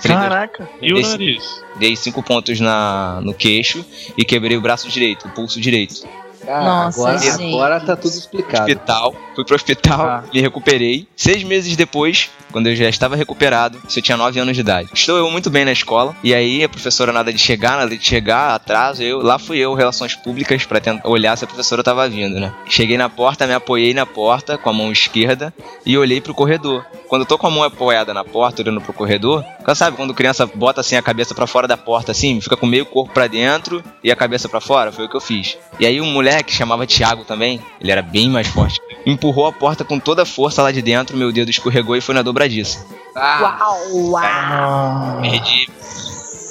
B: frente,
A: Caraca.
E: E o nariz?
B: Dei cinco pontos na, no queixo e quebrei o braço direito, o pulso direito.
C: Cara,
D: Nossa,
C: agora,
D: gente.
C: agora tá tudo explicado.
B: Hospital, fui pro hospital,
A: Ah.
B: me recuperei. Seis meses depois, quando eu já estava recuperado, isso eu tinha 9 anos de idade. Estou eu muito bem na escola, e aí a professora nada de chegar, nada de chegar, atraso, eu, lá fui eu, relações públicas, pra tentar olhar se a professora tava vindo, né? Cheguei na porta, me apoiei na porta com a mão esquerda e olhei pro corredor. Quando eu tô com a mão apoiada na porta, olhando pro corredor, sabe quando criança bota assim a cabeça pra fora da porta assim, fica com meio corpo pra dentro e a cabeça pra fora? Foi o que eu fiz. E aí um moleque chamava Thiago também, ele era bem mais forte, empurrou a porta com toda a força lá de dentro, meu dedo escorregou e foi na dobradiça.
D: Uau, uau.
B: Perdi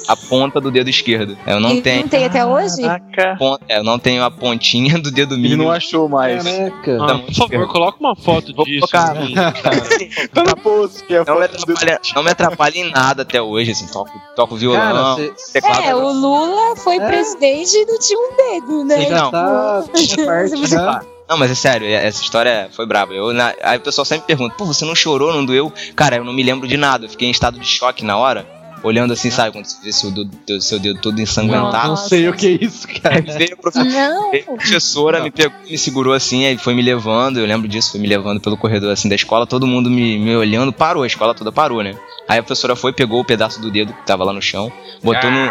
B: a ponta do dedo esquerdo. Eu não
D: E
B: tenho.
D: Não tem até hoje?
A: Caraca.
B: é, Eu não tenho a pontinha do dedo
A: Ele
B: mínimo.
A: não achou mais.
C: Caraca.
E: Ah, por favor, coloca uma foto
B: Vou
E: disso.
B: colocar.
E: assim, cara.
A: Tá no post, que é
B: Não me, atrapalha, não me atrapalha em nada até hoje, assim, toco, toco violão,
C: Cara, cê-
B: teclado.
D: É, o Lula foi
C: É.
D: presidente e não tinha um dedo, né?
C: Você já
B: Não.
C: tá tinha parte.
B: Não, mas é sério, essa história foi braba. Eu, na- aí o pessoal sempre pergunta, pô, você não chorou, não doeu? Cara, eu não me lembro de nada, eu fiquei em estado de choque na hora, olhando assim, sabe, quando você vê seu dedo, seu dedo todo ensanguentado.
C: Não sei o que é isso, cara.
B: Aí veio a
D: Não.
B: veio a professora, me pegou, me segurou assim, aí foi me levando, eu lembro disso, foi me levando pelo corredor assim da escola, todo mundo me, me olhando, parou, a escola toda parou, né? Aí a professora foi, pegou o pedaço do dedo que tava lá no chão, botou no.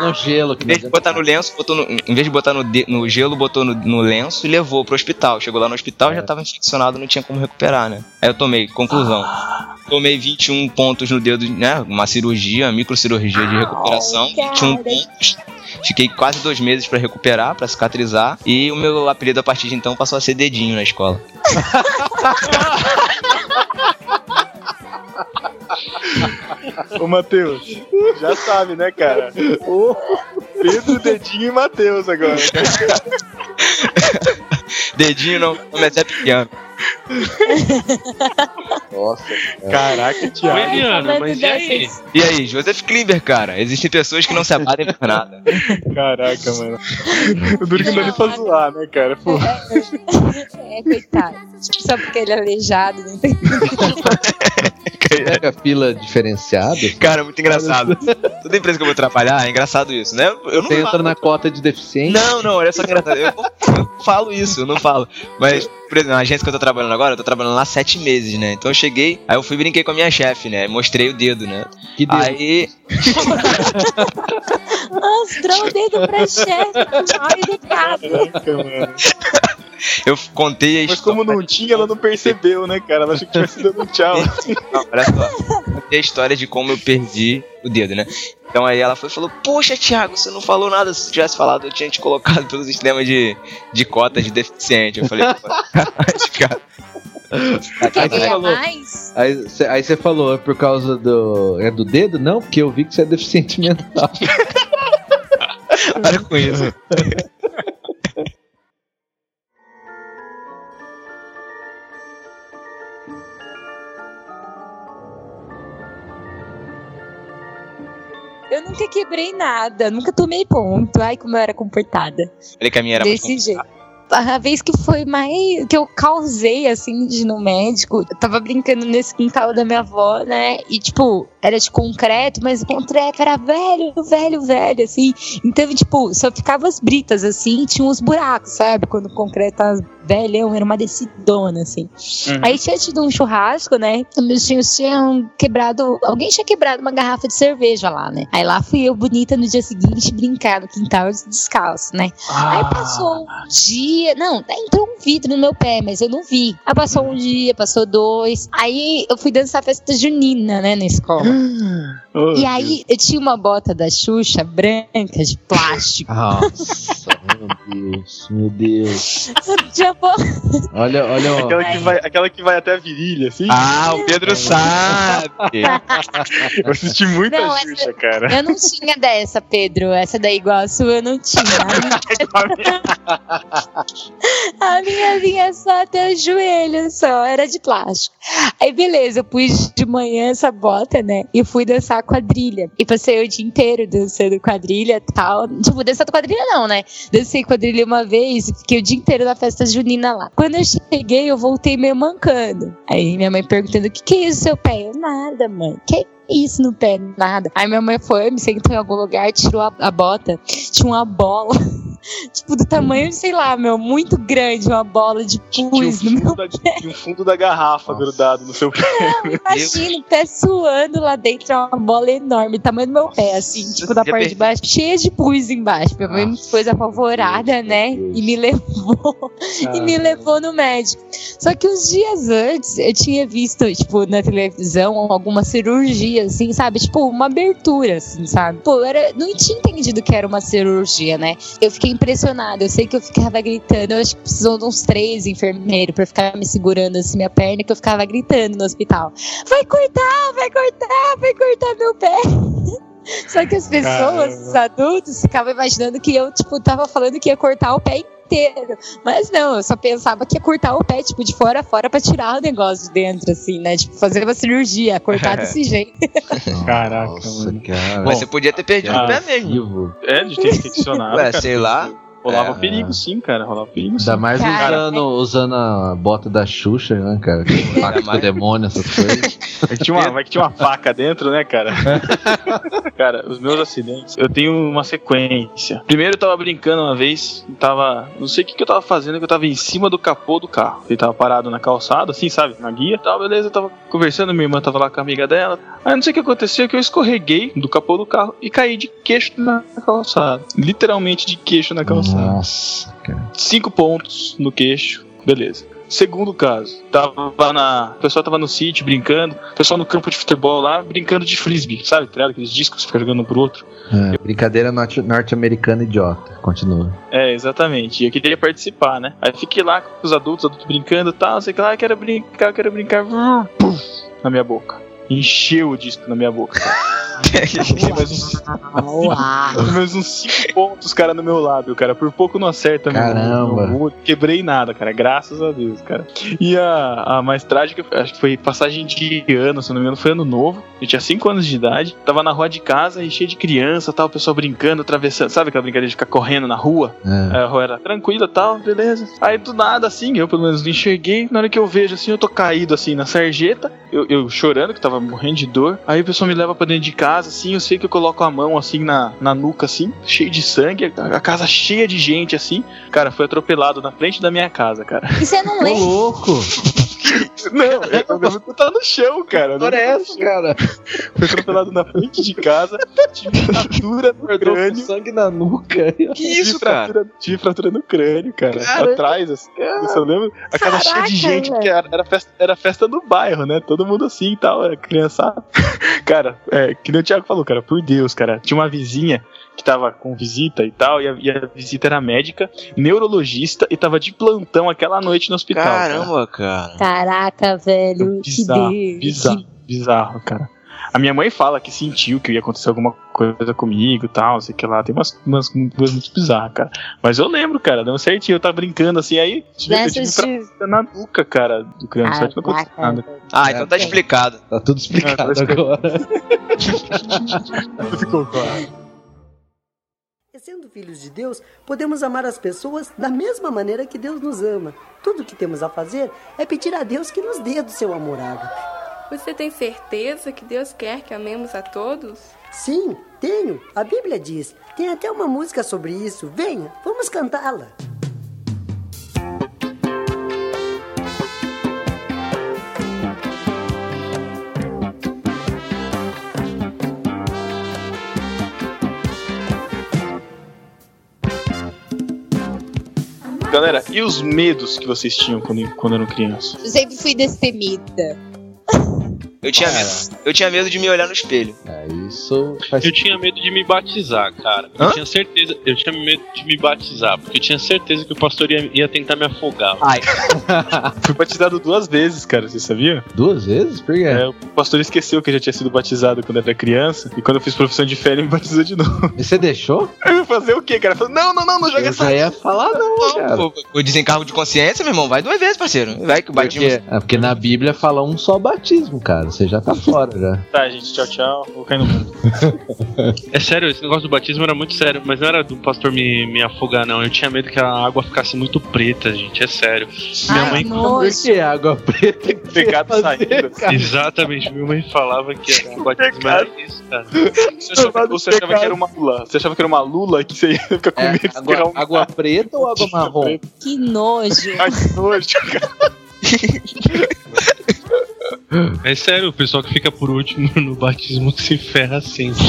C: No gelo. Que
B: Em vez de botar no lenço, botou no, em vez de botar no, de- no gelo, botou no, no lenço e levou pro hospital. Chegou lá no hospital, já tava infeccionado, não tinha como recuperar, né? Aí eu tomei, conclusão. Tomei 21 pontos no dedo, né? Uma cirurgia, uma microcirurgia de recuperação, 21 pontos. Fiquei quase dois meses pra recuperar, pra cicatrizar. E o meu apelido a partir de então passou a ser dedinho na escola.
A: Ô, Matheus, já sabe, né, cara? Ô, Pedro, Dedinho e Matheus agora.
B: Dedinho não, nome é Pequeno.
C: Nossa.
A: Caraca, Thiago.
E: Eliana,
D: Falando
E: mas e aí?
B: E aí, Joseph Klimber, cara. Existem pessoas que não se abatem por nada.
A: Caraca, mano. O duro que não dá nem pra zoar, né, cara? Pô.
D: É, coitado. Só porque ele é aleijado, não tem.
C: Pega fila diferenciada.
B: Cara, muito engraçado. Toda empresa que eu vou trabalhar, é engraçado isso, né? Eu não
C: Você entra na cota de deficiente.
B: Não, não, olha só que engraçado. Eu, eu falo isso, eu não falo. Mas, por exemplo, na agência que eu tô trabalhando agora, eu tô trabalhando lá sete meses, né? Então eu cheguei, aí eu fui e brinquei com a minha chefe, né? Mostrei o dedo, né?
C: Que dedo.
B: Aí.
D: Mostrou o dedo pra chefe. Mal educado.
A: Caraca, mano.
B: Eu contei a
A: Mas
B: história.
A: como não tinha, ela não percebeu, né, cara? Ela achou que tivesse dando um tchau.
B: Não, olha só. Contei a história de como eu perdi o dedo, né? Então aí ela foi e falou: Poxa, Thiago, você não falou nada. Se você tivesse falado, eu tinha te colocado pelo sistema de, de cota de deficiente. Eu falei: Pô, cara.
C: Aí você falou.
D: mais?
C: Aí você falou, é por causa do. É do dedo? Não, porque eu vi que você é deficiente mental.
B: Para com isso.
D: Eu nunca quebrei nada, nunca tomei ponto. Ai, como eu era comportada.
B: Falei que a minha era
D: Desse jeito. A vez que foi mais. que eu causei, assim, de ir no médico, eu tava brincando nesse quintal da minha avó, né? E, tipo, era de concreto, mas o concreto era velho, velho, velho, assim. Então, tipo, só ficava as britas, assim, tinha uns buracos, sabe? Quando o concreto tava velhão, era uma descidona, assim. Aí tinha tido um churrasco, né? Meus tios tinham quebrado. Alguém tinha quebrado uma garrafa de cerveja lá, né? Aí lá fui eu, bonita, no dia seguinte, brincar no quintal descalço, né? Aí passou um dia. Não, entrou um vidro no meu pé, mas eu não vi. Aí passou um dia, passou dois. Aí eu fui dançar festa junina, né, na escola.
A: Oh,
D: E aí eu tinha uma bota da Xuxa branca de plástico.
C: Nossa, meu Deus, meu Deus. Olha, olha.
A: Aquela que, vai, aquela que vai até a virilha, assim?
B: Ah, o Pedro sabe!
A: Eu assisti muita
D: Não,
A: Xuxa, cara.
D: Eu não tinha dessa, Pedro. Essa daí igual a sua, eu não tinha. A minha vinha só até o joelho, só, era de plástico. Aí beleza, eu pus de manhã essa bota, né? E fui dançar quadrilha. E passei o dia inteiro dançando quadrilha e tal. Tipo, dançando quadrilha não, né? Dancei quadrilha uma vez e fiquei o dia inteiro na festa junina lá. Quando eu cheguei, eu voltei meio mancando. Aí minha mãe perguntando: o que, que é isso seu pé? Eu, nada, mãe. Que isso no pé? Nada. Aí minha mãe foi, me sentou em algum lugar, tirou a, a bota, tinha uma bola tipo, do tamanho de, sei lá, meu, muito grande, uma bola de pus no meu
A: fundo, da, tinha o fundo da garrafa grudado no seu pé.
D: Imagina, o pé suando lá dentro, é uma bola enorme, tamanho do meu pé, assim, tipo, da
B: já
D: parte de baixo, cheia de pus embaixo. Minha mãe
C: Nossa,
D: foi apavorada, né? E me levou, e me levou no médico. Só que uns dias antes, eu tinha visto, tipo, na televisão, alguma cirurgia, assim, sabe? Tipo, uma abertura, assim, sabe? Pô, eu era, não tinha entendido que era uma cirurgia, né? Eu fiquei impressionada, eu sei que eu ficava gritando, eu acho que precisou de uns três enfermeiros pra ficar me segurando assim minha perna, que eu ficava gritando no hospital. Vai cortar, vai cortar, vai cortar meu pé. Só que as pessoas,
A: Caramba.
D: os adultos, ficavam imaginando que eu, tipo, tava falando que ia cortar o pé inteiro. Mas não, eu só pensava que ia cortar o pé, tipo, de fora a fora pra tirar o negócio de dentro, assim, né? Tipo, fazer uma cirurgia, cortar desse jeito.
A: Caraca,
C: Nossa,
A: mano.
C: cara.
B: Mas você podia ter perdido
A: Ah,
B: o pé mesmo.
A: É, de ter infeccionado.
B: Ué,
A: cara.
B: sei lá.
A: Rolava
C: É.
A: perigo sim, cara. Rolava perigo sim.
C: Ainda mais
D: Cara.
C: usando, usando a bota da Xuxa, né, cara? Com
B: mais-
C: demônio, essas coisas.
A: Vai que, tinha uma, vai que tinha uma faca dentro, né, cara? cara, os meus acidentes, eu tenho uma sequência. Primeiro eu tava brincando uma vez, tava. Não sei o que, que eu tava fazendo, que eu tava em cima do capô do carro. Ele tava parado na calçada, assim, sabe? Na guia. Tal, beleza, eu tava conversando, minha irmã tava lá com a amiga dela. Aí não sei o que aconteceu, que eu escorreguei do capô do carro e caí de queixo na calçada. Literalmente de queixo na calçada.
C: Nossa, cara.
A: Cinco pontos no queixo. Beleza. Segundo caso, tava na. O pessoal tava no sítio brincando, o pessoal no campo de futebol lá, brincando de frisbee, sabe? Tá? Aqueles discos fica jogando um pro outro.
C: É, brincadeira norte- norte-americana idiota. Continua.
A: É, exatamente. E eu queria participar, né? Aí fiquei lá com os adultos, adultos brincando e tal, sei que lá, quero brincar, quero brincar. Puf, na minha boca. Encheu o disco na minha boca. Mais uns,
D: Uau.
A: mais uns cinco pontos, cara, no meu lábio, cara. Por pouco não acerta meu-
C: Caramba.
A: meu olho. Quebrei nada, cara. Graças a Deus, cara. E a, a mais trágica, acho que foi passagem de ano, se não me engano, foi ano novo. Eu tinha 5 anos de idade. Tava na rua de casa e cheio de criança, tal, o pessoal brincando, atravessando. Sabe aquela brincadeira de ficar correndo na rua?
C: É.
A: Aí a rua era tranquila tal, beleza. Aí do nada, assim, eu pelo menos não enxerguei. Na hora que eu vejo, assim, eu tô caído, assim, na sarjeta. Eu, eu chorando, que tava morrendo de dor. Aí o pessoal me leva pra dentro de casa, assim. Eu sei que eu coloco a mão, assim, na, na nuca, assim, cheio de sangue. A, a casa cheia de gente, assim. Cara, foi atropelado na frente da minha casa, cara.
D: E você não
C: Ô,
D: lembra?
C: louco!
A: Não, eu que eu tava no chão, cara.
C: História é essa, cara?
A: Foi atropelado na frente de casa. Tive fratura no crânio.
C: sangue na nuca.
B: Que
A: Tive
B: isso, cara?
A: fratura, tive fratura no crânio, cara.
C: Caramba.
A: Atrás, assim. Eu só lembro. A casa cheia de gente,
D: velho.
A: porque era, era festa, era festa do bairro, né? Todo mundo assim e tal, era criançada. Cara, é, que nem o Thiago falou, cara, por Deus, cara. Tinha uma vizinha que tava com visita e tal, e a, e a visita era médica, neurologista, e tava de plantão aquela noite no hospital. cara.
B: Caramba, cara.
D: Caraca, velho.
A: Bizarro,
D: que Deus.
A: bizarro, bizarro, cara. A minha mãe fala que sentiu que ia acontecer alguma coisa comigo e tal, sei que lá. Tem umas, umas coisas muito bizarras, cara. Mas eu lembro, cara, deu certinho. Eu tava brincando assim, aí tive, eu tive fratura na nuca, cara, do criança. Que não aconteceu nada.
B: Ah, então tá explicado.
C: Tá tudo explicado
A: Ah, tá explicado.
C: agora.
A: Ficou claro.
G: Sendo filhos de Deus, podemos amar as pessoas da mesma maneira que Deus nos ama. Tudo o que temos a fazer é pedir a Deus que nos dê do seu amor ágape.
K: Você tem certeza que Deus quer que amemos a todos?
G: Sim, tenho. A Bíblia diz. Tem até uma música sobre isso. Venha, vamos cantá-la.
A: Galera, e os medos que vocês tinham quando, quando eram crianças?
D: Eu sempre fui destemida.
B: Eu tinha, medo, eu tinha medo de me olhar no espelho.
C: É, isso faz
E: Eu tinha medo de me batizar, cara. Eu
B: Hã?
E: tinha certeza, eu tinha medo de me batizar, porque eu tinha certeza que o pastor ia, ia tentar me afogar.
B: Ai,
A: Fui batizado duas vezes, cara, você sabia?
C: duas vezes? Por quê?
A: É, o pastor esqueceu que eu já tinha sido batizado quando era criança, e quando eu fiz profissão de fé, ele me batizou de novo.
C: E você deixou?
A: Eu ia fazer o quê, cara? Falei, não, não, não, não joga
C: Eu
A: essa
C: já ia falar não, cara.
B: Pô, o desencargo de consciência, meu irmão, vai duas vezes, parceiro. Vai que o batismo.
C: Porque, é porque na Bíblia fala um só batismo, cara. Você já tá fora já.
A: Tá, gente, tchau, tchau. Vou cair no mundo.
E: É sério, esse negócio do batismo era muito sério, mas não era do pastor me, me afogar, não. Eu tinha medo que a água ficasse muito preta, gente. É sério. Minha mãe.
C: Por que água preta? que
A: Pecado
C: você ia fazer,
A: saindo.
C: cara?
E: Exatamente, minha mãe falava que era o batismo era isso, cara.
A: Você achava, você achava que era uma lula? Você achava que era uma lula que você ia ficar com
C: É,
A: medo de espirrar
C: água,
A: um
C: água preta ou água marrom?
D: Que nojo.
A: Ai, que nojo, cara.
E: É sério, o pessoal que fica por último no batismo se ferra sempre.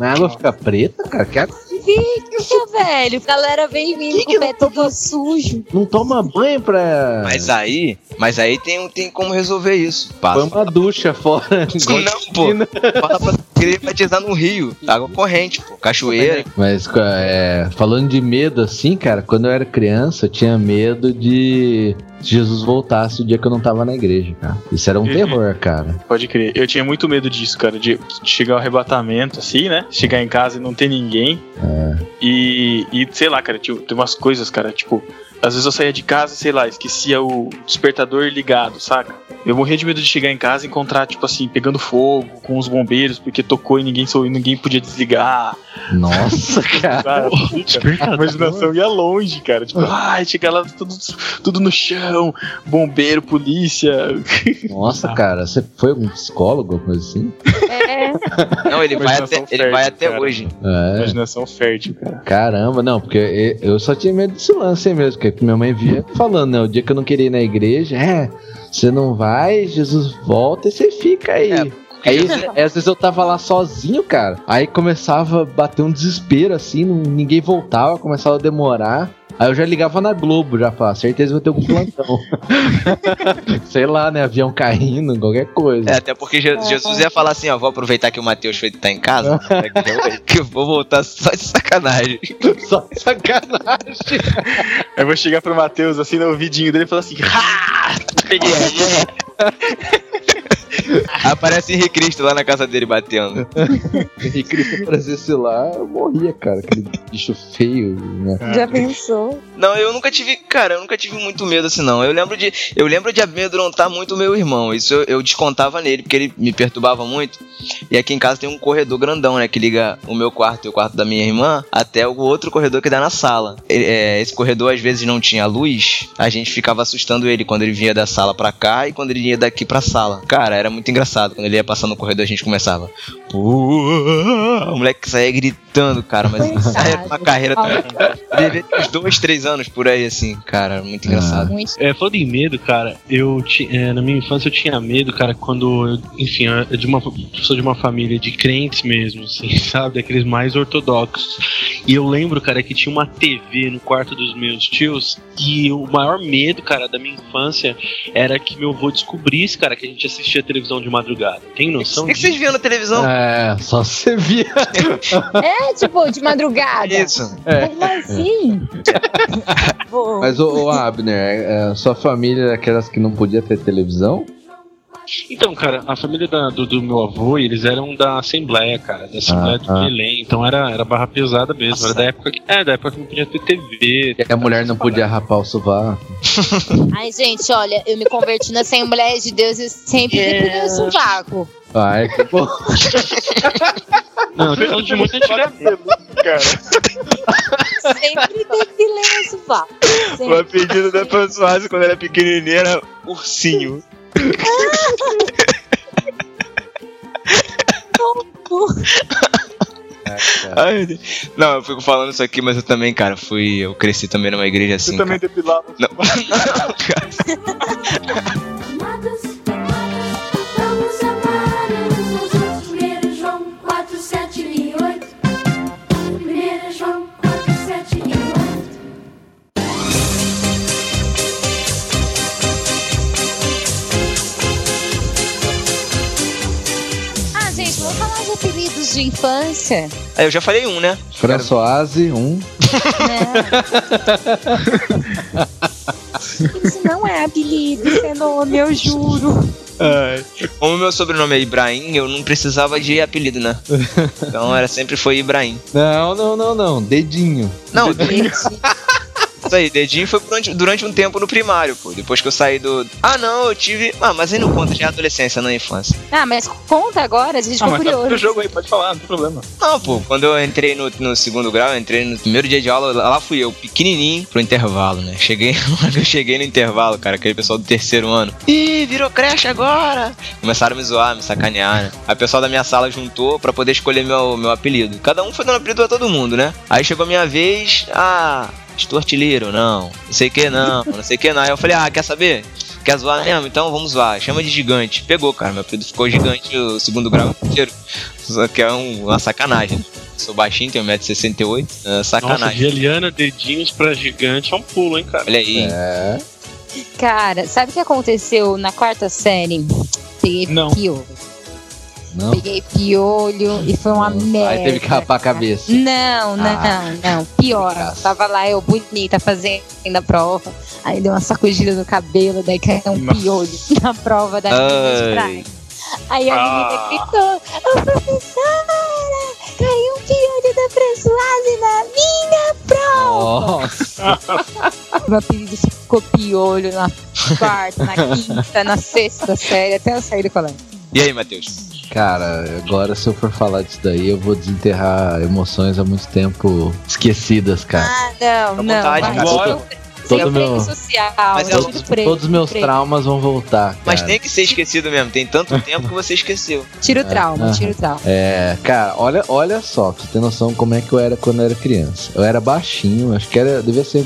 C: A água fica preta, cara? Que água-
D: Fica, velho. Galera vem vindo com o pé todo sujo.
C: Não toma banho pra.
B: Mas aí, mas aí tem, tem como resolver isso.
C: Põe
B: Passa.
C: uma ducha fora.
B: Não, pô. Fala pra querer batizar no rio. Água corrente, pô. Cachoeira.
C: Mas é, falando de medo assim, cara, quando eu era criança, eu tinha medo de Jesus voltasse o dia que eu não tava na igreja, cara. Isso era um
A: Uhum.
C: terror, cara.
A: Pode crer. Eu tinha muito medo disso, cara, de chegar ao arrebatamento, assim, né? Chegar em casa e não ter ninguém. E, e sei lá, cara, tinha, tem umas coisas, cara, tipo, às vezes eu saía de casa, sei lá, esquecia o despertador ligado, saca? Eu morria de medo de chegar em casa e encontrar, tipo assim, pegando fogo com os bombeiros, porque tocou e ninguém, sou- ninguém podia desligar.
C: Nossa, cara.
A: Cara, a imaginação ia longe, cara. Tipo, ai, chegar lá tudo, tudo no chão, bombeiro, polícia.
C: Nossa, cara, você foi um psicólogo, alguma coisa assim?
D: É.
B: Não, ele vai até, ele vai
A: fértil,
B: até
A: cara.
B: hoje.
C: É.
A: Imaginação fértil, cara.
C: Caramba, não, porque eu eu só tinha medo desse lance aí mesmo, porque minha mãe via falando, né? O dia que eu não queria ir na igreja, é, você não vai, Jesus volta e você fica aí. Aí, às vezes eu tava lá sozinho, cara. Aí começava a bater um desespero, assim, ninguém voltava, começava a demorar. Aí eu já ligava na Globo, já falava, certeza vai ter algum plantão. Sei lá, né? Avião caindo, qualquer coisa.
B: É, até porque Je- Jesus ia falar assim, ó, vou aproveitar que o Mateus foi tá em casa, que eu vou voltar só de sacanagem.
C: Só sacanagem.
A: Eu vou chegar pro Matheus assim no ouvidinho dele e falar assim: "Ha! Peguei
B: Aparece Henrique Cristo lá na casa dele batendo.
C: E Cristo aparecesse lá, eu morria, cara. Aquele bicho feio, né?
D: Já pensou?
B: Não, eu nunca tive, cara, eu nunca tive muito medo assim não. Eu lembro de, eu lembro de amedrontar muito o meu irmão. Isso eu, eu descontava nele porque ele me perturbava muito. E aqui em casa tem um corredor grandão, né, que liga o meu quarto e o quarto da minha irmã até o outro corredor que dá na sala. Ele- é, esse corredor às vezes não tinha luz, a gente ficava assustando ele quando ele vinha da sala pra cá e quando ele ia daqui pra sala. Cara, era muito engraçado quando ele ia passando no corredor a gente começava. O moleque saía gritando, cara, mas era uma carreira também. Uns dois, três anos por aí, assim, cara, muito engraçado.
D: Muito.
E: É, falando em medo, cara, eu ti- é, na minha infância eu tinha medo, cara, quando eu, enfim, eu de uma, sou de uma família de crentes mesmo, assim, sabe, daqueles mais ortodoxos. E eu lembro, cara, que tinha uma TV no quarto dos meus tios e o maior medo, cara, da minha infância era que meu avô descobrisse, cara, que a gente assistia televisão de madrugada. Tem noção
B: O que, que vocês viam na televisão?
C: É, só você via.
D: É, tipo, de madrugada.
B: Isso.
C: É.
D: Como assim?
C: Mas, ô, ô Abner, é, é, sua família era aquelas que não podia ter televisão?
E: Então, cara, a família da- do, do meu avô, eles eram da Assembleia, cara, da Assembleia
C: Ah,
E: de
C: ah.
E: Belém, então era, era barra pesada mesmo, era da época que, é, da época que não podia ter TV.
C: Que a mulher não podia rapar o sovaco.
D: Ai, gente, olha, eu me converti na Assembleia de Deus e sempre depilei o sovaco.
C: Ai, que bom.
E: Não, eu de muito antigamente.
A: cara.
D: Sempre depilei o sovaco.
B: O apelido da Françoise quando era pequenininha era Ursinho. Ai. Não, eu fico falando isso aqui, mas eu também, cara, fui. Eu cresci também numa igreja assim.
A: Você também
B: cara.
A: depilava.
B: Não, não, cara.
D: Apelidos de infância.
B: Aí eu já falei um, né?
C: Françoise, um.
D: Isso não é apelido, isso é nome, eu juro.
B: Como meu sobrenome é Ibrahim, eu não precisava de apelido, né? Então era sempre foi Ibrahim.
C: Não, não, não, não. Dedinho.
B: Não, Isso aí, dedinho foi durante, durante um tempo no primário, pô. Depois que eu saí do. Ah, não, eu tive. Ah, mas aí não conta, já é adolescência, não é infância.
D: Ah, mas conta agora, a gente
A: Ah,
D: ficou
A: mas tá
D: curioso.
A: no jogo aí, pode falar, não tem problema.
B: Não, pô, quando eu entrei no, no segundo grau, eu entrei no primeiro dia de aula, lá fui eu, pequenininho, pro intervalo, né? Cheguei, quando eu cheguei no intervalo, cara, aquele pessoal do terceiro ano. Ih, virou creche agora! Começaram a me zoar, me sacanear, né? Aí o pessoal da minha sala juntou pra poder escolher meu, meu apelido. Cada um foi dando apelido pra todo mundo, né? Aí chegou a minha vez, ah, estou artilheiro, não. Não sei o que, não, não sei o que, não. Aí eu falei, ah, quer saber? Quer zoar mesmo? Então vamos zoar. Chama de gigante. Pegou, cara. Meu apelido ficou gigante o segundo grau inteiro. Só que é um- uma sacanagem. Sou baixinho, tenho 1,68m. É
E: Nossa,
B: sacanagem.
E: de Eliana, dedinhos pra gigante é um pulo, hein, cara?
B: Olha aí.
C: É.
D: Cara, sabe o que aconteceu na quarta série? Peguei
A: Não.
D: piolho.
C: Não?
D: Peguei piolho e foi uma merda.
C: Aí teve que rapar a cabeça.
D: Não, não,
C: Ah.
D: não. Pior. Tava lá eu bonita fazendo a prova. Aí deu uma sacudida no cabelo, daí caiu um
A: Nossa.
D: piolho na prova da
B: Ai.
D: Aí a menina
A: Ah.
D: gritou: Ô professora, caiu um piolho da Françoise na minha prova.
C: Nossa.
D: Meu apelido ficou piolho na quarta, na quinta, na sexta série, até eu sair do colégio.
B: E aí, Matheus?
C: Cara, agora se eu for falar disso daí, eu vou desenterrar emoções há muito tempo esquecidas, cara.
D: Ah, não,
B: à
D: não.
B: vontade, cara.
A: Todo-
C: meu-
D: social.
B: Mas é todos-
D: prêmio,
C: Todos os meus
D: prêmio.
C: traumas vão voltar, cara.
B: Mas tem que ser esquecido mesmo. Tem tanto tempo que você esqueceu.
D: Tira o trauma,
C: aham.
D: tira o trauma.
C: É, cara, olha, olha só, pra você ter noção como é que eu era quando eu era criança. Eu era baixinho, acho que era, devia ser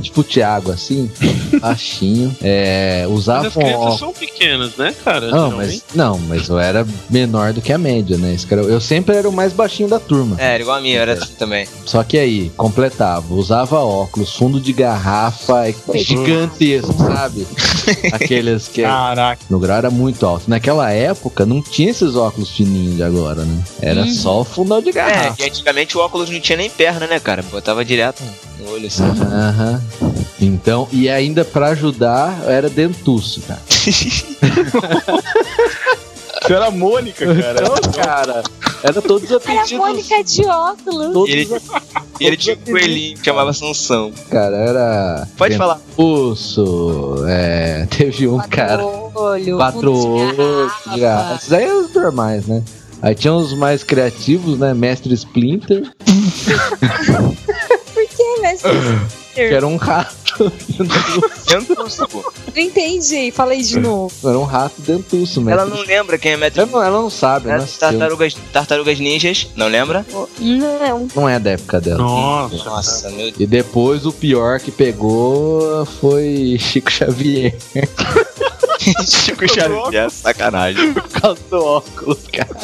C: tipo o Thiago, assim, baixinho. É,
E: Mas
C: usava
E: as
C: um
E: crianças
C: óculos.
E: são pequenas, né, cara?
C: Não, mas, não, mas eu era menor do que a média, né? Esse cara- eu sempre era o mais baixinho da turma.
B: É, era igual a minha, eu era assim também.
C: Só que aí, completava, usava óculos, fundo de garrafa é gigantesco, sabe? Aqueles que
A: Caraca.
C: no grau era muito alto. Naquela época não tinha esses óculos fininhos de agora, né? Era
D: Uhum.
C: só o fundão de
B: É,
C: garrafa.
B: e antigamente o óculos não tinha nem perna, né, cara? Botava direto no olho assim.
C: Aham. Então, e ainda pra ajudar, era dentuço, cara.
A: Você era a Mônica, cara.
C: Então, cara, era todos os
D: Era a
C: apelidos.
D: Mônica de óculos.
C: Todos
B: Ele-
C: os
B: E ele tinha um coelhinho que chamava Sansão.
C: cara, era.
B: Pode falar.
C: Dentuço, é. Teve um cara.
D: olho,
C: Quatro
D: fundo de
C: olhos,
D: garrafa.
C: garrafa. Esses aí eram os normais, né? Aí tinha uns mais criativos, né? Mestre Splinter,
D: que,
C: era um rato.
B: Dentuço, pô.
D: Não entendi, falei de novo.
C: era um rato dentuço, mestre.
B: Ela não lembra quem é Metro.
C: Ela não, ela não sabe,
B: É
C: né?
B: tartarugas, tartarugas ninjas, não lembra?
D: Não.
C: Não é da época dela.
E: Nossa.
B: Nossa, meu Deus.
C: E depois o pior que pegou foi Chico Xavier.
B: Chico Xavier, sacanagem.
C: Por causa do óculos, cara.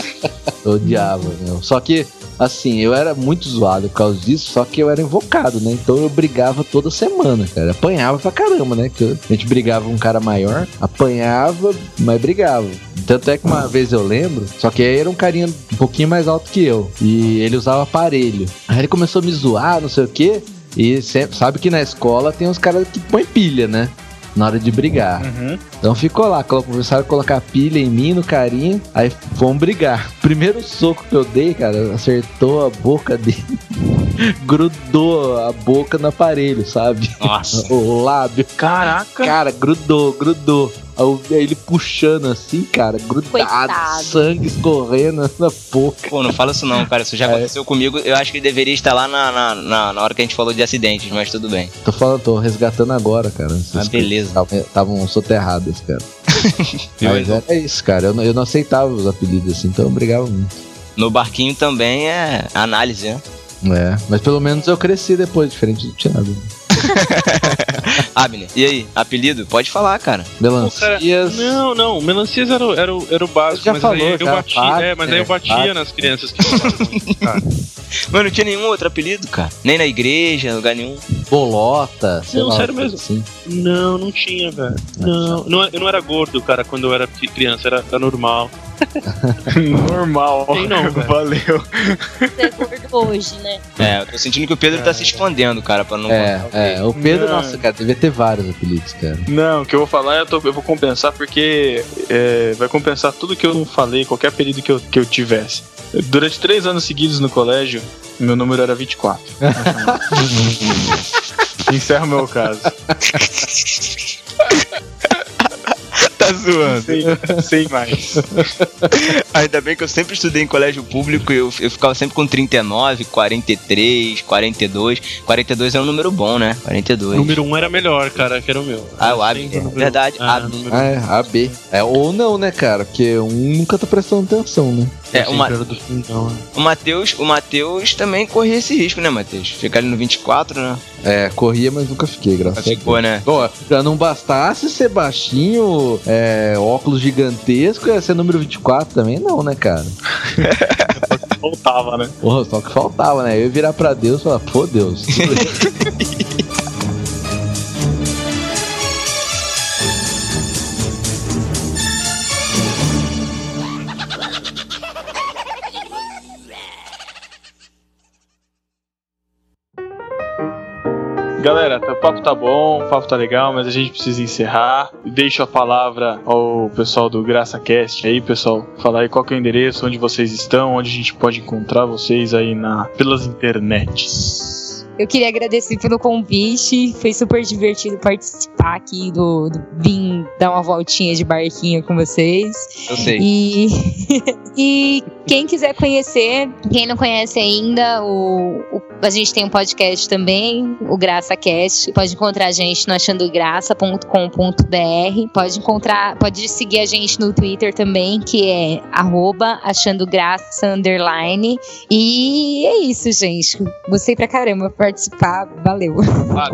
C: Odiava, meu. Só que, assim, eu era muito zoado por causa disso, só que eu era invocado, né? Então eu brigava toda semana, cara. Apanhava pra caramba, né? Que a gente brigava um cara maior, apanhava, mas brigava. Tanto é que uma vez eu lembro, só que aí era um carinha um pouquinho mais alto que eu. E ele usava aparelho. Aí ele começou a me zoar, não sei o quê. E sempre, sabe que na escola tem uns caras que põem pilha, né? Na hora de brigar.
A: Uhum.
C: Então ficou lá, começaram a colocar pilha em mim, no carinha, aí fomos brigar. Primeiro soco que eu dei, cara, acertou a boca dele, grudou a boca no aparelho, sabe?
B: Nossa.
C: O lábio.
A: Caraca.
C: Cara, grudou, grudou. Ele puxando assim, cara, grudado,
D: Coitado.
C: sangue escorrendo na boca.
B: Pô, não fala isso não, cara. Isso já
C: É.
B: aconteceu comigo. Eu acho que ele deveria estar lá na, na, na, na hora que a gente falou de acidentes, mas tudo bem.
C: Tô falando, tô resgatando agora, cara.
B: Ah, beleza.
C: Estavam soterradas, cara. Mas era isso, cara. Eu não, eu não aceitava os apelidos assim, então eu brigava muito.
B: No barquinho também é análise, né?
C: É, mas pelo menos eu cresci depois, diferente do Thiago.
B: Abner, e aí? Apelido? Pode falar, cara.
E: Pô, cara,
C: Melancias.
E: não, não, melancias era, o- era, o- era o básico,
C: Já
E: mas
C: falou,
E: aí eu batia, é, mas aí eu batia
C: Wagner.
E: nas crianças que cara.
B: Mas não tinha nenhum outro apelido, cara. Nem na igreja, lugar nenhum.
C: Bolota, sei
E: Não,
C: lá.
E: sério mesmo.
C: Assim.
E: Não, não tinha, velho. Não, não, eu não era gordo, cara, quando eu era cri- criança, era, era normal.
A: Normal.
E: Tem não.
A: Valeu.
D: Você é gordo hoje, né?
B: É, eu tô sentindo que o Pedro tá se escondendo, cara, pra não
C: É, é, o Pedro,
A: Não.
C: nossa, cara, devia ter vários apelidos, cara.
A: Não, o que eu vou falar eu, tô- eu vou compensar porque é, vai compensar tudo que eu não falei, qualquer apelido que eu, que eu tivesse. Durante três anos seguidos no colégio, meu número era 24. Encerra o meu caso.
B: tá zoando.
A: Sem, sem mais.
B: Ainda bem que eu sempre estudei em colégio público e eu, eu ficava sempre com 39, 43, 42. 42 é um número bom, né? 42.
E: Número 1 um era melhor, cara, que era o meu.
B: Ah, o AB. É,
E: o
B: verdade.
E: Ah,
B: AB.
C: Ah, é, AB. É, ou não, né, cara? Porque um nunca tá prestando atenção, né?
B: É,
E: do fundão, né?
B: o Matheus, o Matheus também corria esse risco, né, Matheus? Ficar ali no 24, né?
C: É, corria, mas nunca fiquei, graças a Deus.
B: Ficou, né?
C: Ó, já não bastasse ser baixinho, é, óculos gigantesco, ia ser número 24 também, não, né, cara?
A: Voltava, né?
C: Porra, só que faltava, né? Eu ia virar pra Deus e falar, pô, Deus.
A: O papo tá bom, o papo tá legal, mas a gente precisa encerrar. Deixo a palavra ao pessoal do GraçaCast aí, pessoal. Falar aí qual que é o endereço, onde vocês estão, onde a gente pode encontrar vocês aí na, pelas internets.
D: Eu queria agradecer pelo convite. Foi super divertido participar aqui do, do vim dar uma voltinha de barquinho com vocês.
B: Eu sei.
D: E, e quem quiser conhecer, quem não conhece ainda, o, o- a gente tem um podcast também, o GraçaCast. Pode encontrar a gente no achandograça.com.br. Pode encontrar, pode seguir a gente no Twitter também, que é arroba achandograça underline. E é isso, gente. Gostei pra caramba participar. Valeu.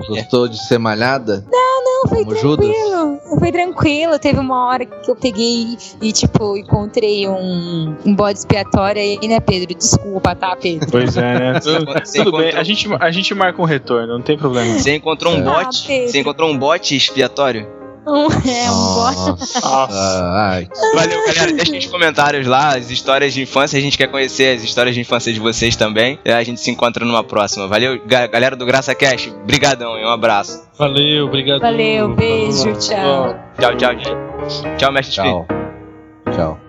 C: Gostou de ser malhada?
D: Não, foi
C: Como Judas?
D: tranquilo. Foi tranquilo. Teve uma hora que eu peguei e, tipo, encontrei um, um bode expiatório aí, né, Pedro? Desculpa, tá, Pedro?
A: Pois é, né? Tudo, tudo bem, a gente, a gente marca um retorno, não tem problema.
B: Você encontrou um
D: Ah,
B: bot?
D: Pedro.
B: Você encontrou um bot expiatório?
D: Um, é, um bode.
C: Nossa. Ai,
B: Valeu, galera. Deixa nos comentários lá as histórias de infância. A gente quer conhecer as histórias de infância de vocês também. E a gente se encontra numa próxima. Valeu, ga- galera do Graça Cash. Brigadão e um abraço.
E: Valeu, obrigado.
D: Valeu, beijo, tchau.
B: Tchau, tchau, gente. Tchau, mestre
C: tchau. Tchau.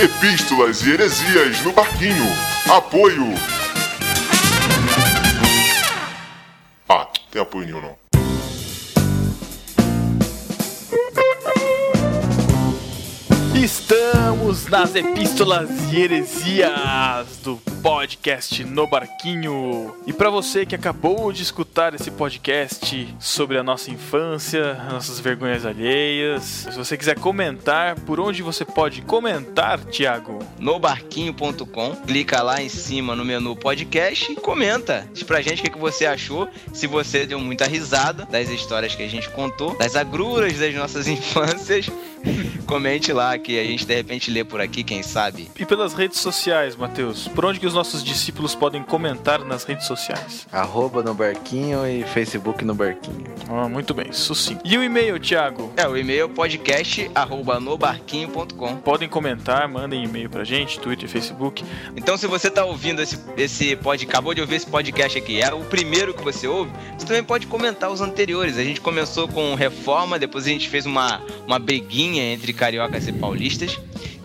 L: Epístolas e heresias no barquinho. Apoio. Ah, tem apoio nenhum não.
A: Estamos nas epístolas e heresias do podcast No Barquinho. E para você que acabou de escutar esse podcast sobre a nossa infância, as nossas vergonhas alheias, se você quiser comentar, por onde você pode comentar, Thiago?
B: nobarquinho.com. Clica lá em cima no menu podcast e comenta. Diz pra gente o que, que você achou. Se você deu muita risada das histórias que a gente contou, das agruras das nossas infâncias. Comente lá que a gente de repente lê por aqui, quem sabe.
A: E pelas redes sociais, Matheus? Por onde que os nossos discípulos podem comentar nas redes sociais?
C: Arroba no barquinho e Facebook no barquinho.
A: Ah, muito bem, sucinto. E o e-mail, Thiago?
B: É, o e-mail é podcast@nobarquinho.com.
A: Podem comentar, mandem e-mail pra gente, Twitter, Facebook.
B: Então, se você tá ouvindo esse, esse podcast, acabou de ouvir esse podcast aqui, é o primeiro que você ouve, você também pode comentar os anteriores. A gente começou com Reforma, depois a gente fez uma, uma briguinha entre cariocas e paulistas.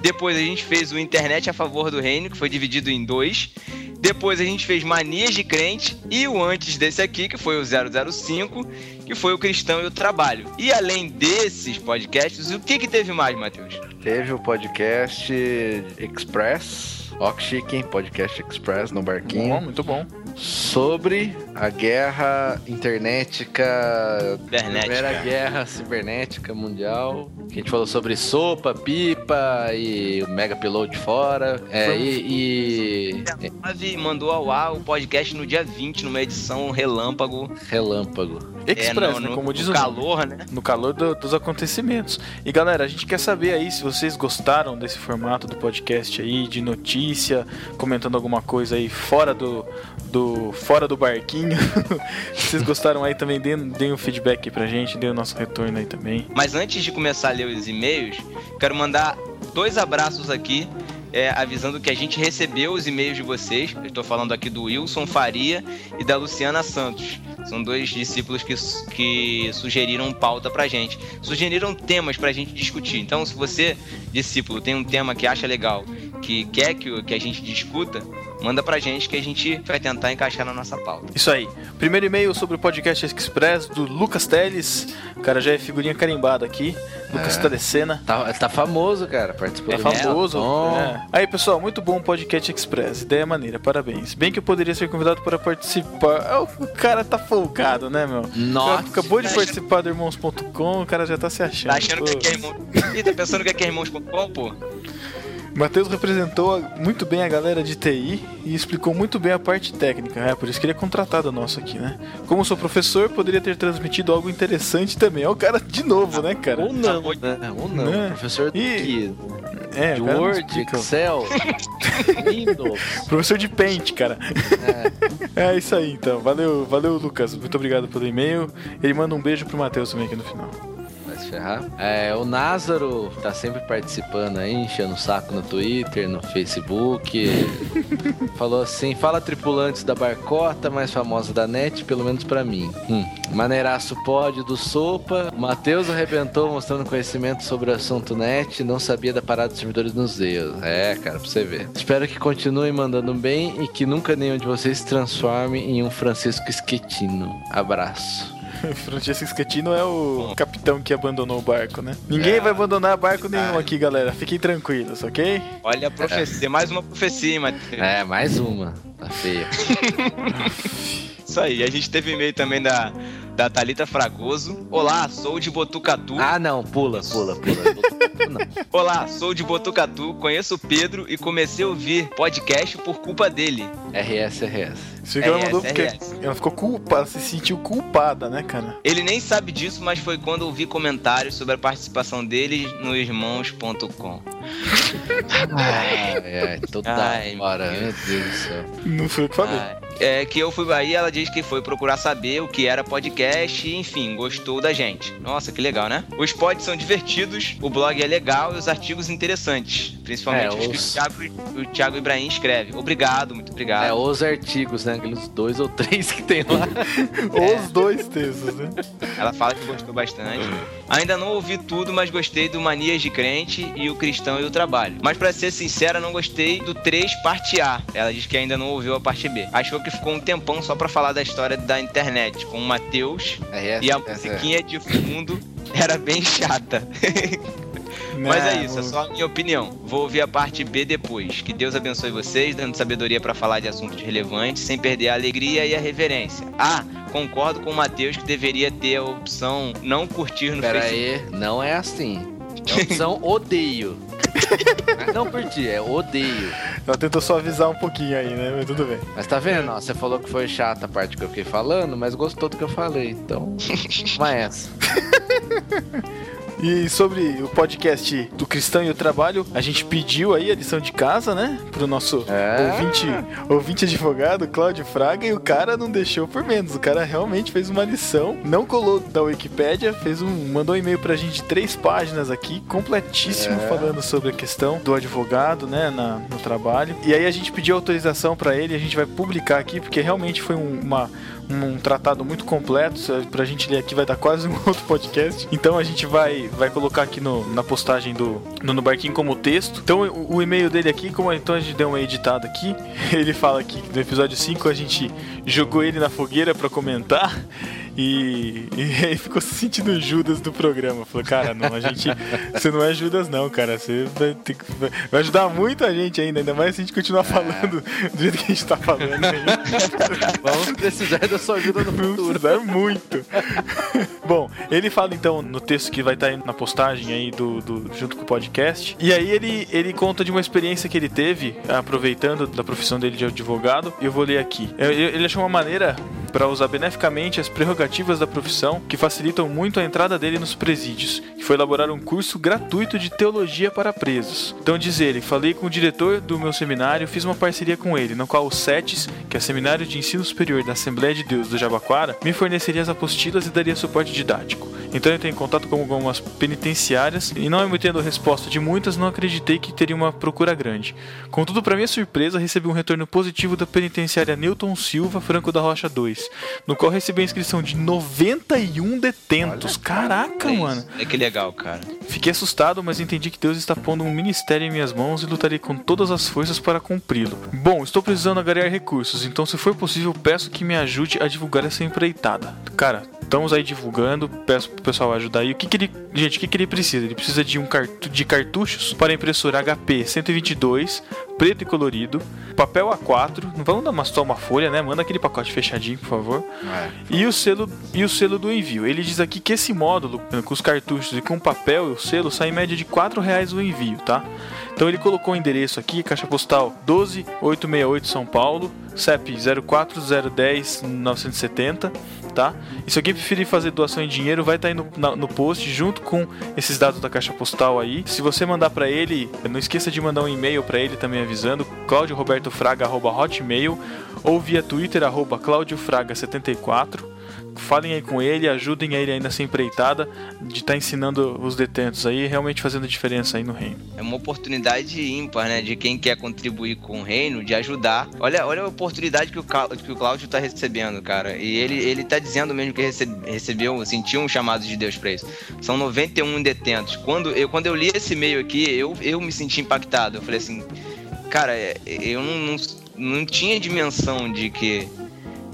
B: Depois a gente fez o Internet a favor do reino, que foi dividido em dois. Depois a gente fez Manias de Crente e o antes desse aqui, que foi o 005, que foi o Cristão e o Trabalho. E além desses podcasts, o que que teve mais, Matheus?
C: Teve o podcast Express, Rock Chicken, podcast Express no barquinho.
A: Bom, muito bom.
C: Sobre a guerra internética,
B: Cibernética.
C: primeira guerra cibernética mundial. Que a gente falou sobre sopa, pipa e o mega piloto fora. É, e, e
B: Ave mandou ao ar o podcast no dia 20, numa edição relâmpago.
C: relâmpago.
A: Express,
B: É,
A: né?
B: no-
A: Como diz
B: no
A: o
B: calor, né?
A: No calor do- dos acontecimentos. E galera, a gente quer saber aí se vocês gostaram desse formato do podcast aí, de notícia, comentando alguma coisa aí fora do, do, fora do barquinho. Se vocês gostaram aí também, deem, deem um feedback pra gente, deem o nosso retorno aí também.
B: Mas antes de começar a ler os e-mails, quero mandar dois abraços aqui. é, avisando que a gente recebeu os e-mails de vocês. Estou falando aqui do Wilson Faria e da Luciana Santos. São dois discípulos que, que sugeriram pauta pra gente. Sugeriram temas pra gente discutir. Então, se você, discípulo, tem um tema que acha legal que quer que, que a gente discuta, manda pra gente que a gente vai tentar encaixar na nossa pauta.
A: Isso aí. Primeiro e-mail sobre o podcast Express do Lucas Teles. O cara já é figurinha carimbada aqui. Lucas
C: É.
A: Telecena.
C: Tá, tá famoso, cara. Participou
A: É
C: do
A: famoso. É. Aí, pessoal, muito bom o podcast Express. Ideia maneira, parabéns. Bem que eu poderia ser convidado para participar. Ah, O cara tá folgado, né, meu?
C: Nossa.
A: Acabou de participar do irmãos.com, o cara já tá se achando.
B: Tá achando que
A: Pô.
B: aqui é irmão. Ih, tá pensando que aqui é irmãos.com, pô?
A: Matheus representou muito bem a galera de TI e explicou muito bem a parte técnica. É, por isso que ele é contratado nosso aqui, né? Como sou professor, poderia ter transmitido algo interessante também. É o cara de novo, né, cara?
C: Ou não, né? Ou não.
A: Né?
C: Professor do
A: E-
C: quê?
A: É,
C: De Word. Excel, Windows.
A: Professor de Paint, cara. É. isso aí, então. Valeu, valeu, Lucas. Muito obrigado pelo e-mail. Ele manda um beijo pro Matheus também aqui no final.
C: Ferrar. É, o Názaro tá sempre participando aí, enchendo o saco no Twitter, no Facebook. Falou assim: fala tripulantes da barcota mais famosa da net, pelo menos pra mim. Hum. Maneiraço pódio do Sopa. Matheus arrebentou mostrando conhecimento sobre o assunto net. Não sabia da parada dos servidores nos Zeus. É, cara, pra você ver. Espero que continuem mandando bem e que nunca nenhum de vocês se transforme em um Francisco Schettino. Abraço.
A: Francesco Scatino é o capitão que abandonou o barco, né? Ninguém
B: É.
A: vai abandonar barco nenhum aqui, galera. Fiquem tranquilos, ok?
B: Olha a profecia, mais uma profecia, hein, Matheus?
C: É, mais uma. Tá feia.
B: Isso aí, a gente teve e-mail também da, da Thalita Fragoso. Olá, sou de Botucatu.
C: Ah, não, pula, pula, pula. Não.
B: Olá, sou de Botucatu, conheço o Pedro e comecei a ouvir podcast por culpa dele.
C: RS, RS.
A: Isso que ela
B: RS,
A: mandou porque
B: RS.
A: ela ficou culpada, se sentiu culpada, né, cara?
B: Ele nem sabe disso, mas foi quando ouvi comentários sobre a participação dele no irmãos.com.
C: Ai, ai, toda
B: Ai,
C: hora,
B: meu
C: Deus do céu.
A: Não foi eu que falei.
B: Ah, É que eu fui aí, ela disse que foi procurar saber o que era podcast e, enfim, gostou da gente. Nossa, que legal, né? Os pods são divertidos, o blog é legal e os artigos interessantes. Principalmente
C: É,
B: os que
C: os-
B: o Thiago, o Thiago Ibrahim escreve. Obrigado, muito obrigado.
C: É, os artigos, né? Aqueles dois ou três que tem lá.
A: Os dois textos, né?
B: Ela fala que gostou bastante. Ainda não ouvi tudo, mas gostei do Manias de Crente e o Cristão e o Trabalho. Mas pra ser sincera, não gostei do 3 parte A. Ela diz que ainda não ouviu a parte B. Achou que ficou um tempão só pra falar da história da internet com o Matheus
C: RS,
B: e a
C: RS.
B: musiquinha de fundo era bem chata. Mas é isso, é só a minha opinião. Vou ouvir a parte B depois. Que Deus abençoe vocês, dando sabedoria pra falar de assuntos relevantes, sem perder a alegria e a reverência. Ah, concordo com o Matheus que deveria ter a opção não curtir no
C: Pera
B: Facebook.
C: aí, não é assim. É opção odeio. Não curti, é odeio.
A: Ela tentou só avisar um pouquinho aí, né? Mas tudo bem.
C: Mas tá vendo? ó, você falou que foi chata a parte que eu fiquei falando, mas gostou do que eu falei. Então, vai essa.
A: E sobre o podcast do Cristão e o Trabalho, a gente pediu aí a lição de casa, né? Pro nosso
C: É.
A: ouvinte, ouvinte advogado, Cláudio Fraga, e o cara não deixou por menos. O cara realmente fez uma lição, não colou da Wikipédia, fez um, mandou um e-mail pra gente de três páginas aqui, completíssimo,
C: É.
A: falando sobre a questão do advogado, né, na- no trabalho. E aí a gente pediu autorização pra ele, a gente vai publicar aqui, porque realmente foi um, uma, um, tratado muito completo. Pra gente ler aqui vai dar quase um outro podcast. Então a gente vai, vai colocar aqui no, na postagem do no, no barquinho como texto. Então o, o e-mail dele aqui, como então a gente deu uma editada aqui, ele fala aqui que no episódio 5 a gente jogou ele na fogueira pra comentar. E, e aí ficou se sentindo Judas do programa. Falou, cara, não, a gente. Você não é Judas, não, cara. Você vai, ter que- vai- ajudar muito a gente ainda, ainda mais se a gente continuar falando do jeito que a gente tá falando aí.
C: Vamos precisar da sua ajuda no futuro.
A: precisar muito. Bom, ele fala então no texto que vai estar aí na postagem aí do, do- junto com o podcast. E aí ele, ele conta de uma experiência que ele teve, aproveitando da profissão dele de advogado. E eu vou ler aqui. É, Ele achou uma maneira para usar beneficamente as prerrogativas da profissão que facilitam muito a entrada dele nos presídios, que foi elaborar um curso gratuito de teologia para presos. Então diz ele, falei com o diretor do meu seminário, fiz uma parceria com ele, no qual o SETES, que é o Seminário de Ensino Superior da Assembleia de Deus do Jabaquara, me forneceria as apostilas e daria suporte didático. Então eu em contato com algumas penitenciárias e não obtendo resposta de muitas, não acreditei que teria uma procura grande. Contudo, para minha surpresa, recebi um retorno positivo da penitenciária Newton Silva Franco da Rocha 2, 2022, no qual recebi a inscrição de 91 detentos. Caraca,
B: É
A: mano.
B: É que legal, cara.
A: Fiquei assustado, mas entendi que Deus está pondo um ministério em minhas mãos e lutarei com todas as forças para cumpri-lo. Bom, estou precisando angariar recursos, então se for possível, peço que me ajude a divulgar essa empreitada. Cara, estamos aí divulgando, peço pro pessoal ajudar aí. O que, que ele. Gente, o que, que ele precisa? Ele precisa de um cartu de cartuchos para impressora HP 122, preto e colorido, papel A4, não vamos dar só uma folha, né? Manda aquele pacote fechadinho, por favor. E o selo e o selo do envio. Ele diz aqui que esse módulo, com os cartuchos e com o papel e o selo, sai em média de 4 reais o envio, tá? Então ele colocou o endereço aqui, caixa postal 12868 São Paulo, CEP 04010 970, tá? E se alguém preferir fazer doação em dinheiro, vai estar aí no, na- no post junto com esses dados da caixa postal aí. Se você mandar pra ele, não esqueça de mandar um e-mail pra ele também avisando, claudiorobertofraga@hotmail ou via Twitter arroba claudiofraga74. Falem aí com ele, ajudem ele aí nessa empreitada de estar ensinando os detentos aí, realmente fazendo diferença aí no reino.
B: É uma oportunidade ímpar, né? De quem quer contribuir com o reino, de ajudar. Olha, olha a oportunidade que o, que o Cláudio tá recebendo, cara. E ele, ele tá dizendo mesmo que rece- recebeu, sentiu um chamado de Deus pra isso. São 91 detentos. Quando eu, quando eu li esse e-mail aqui, eu, eu me senti impactado. Eu falei assim, cara, é, eu não, não, não tinha dimensão de que.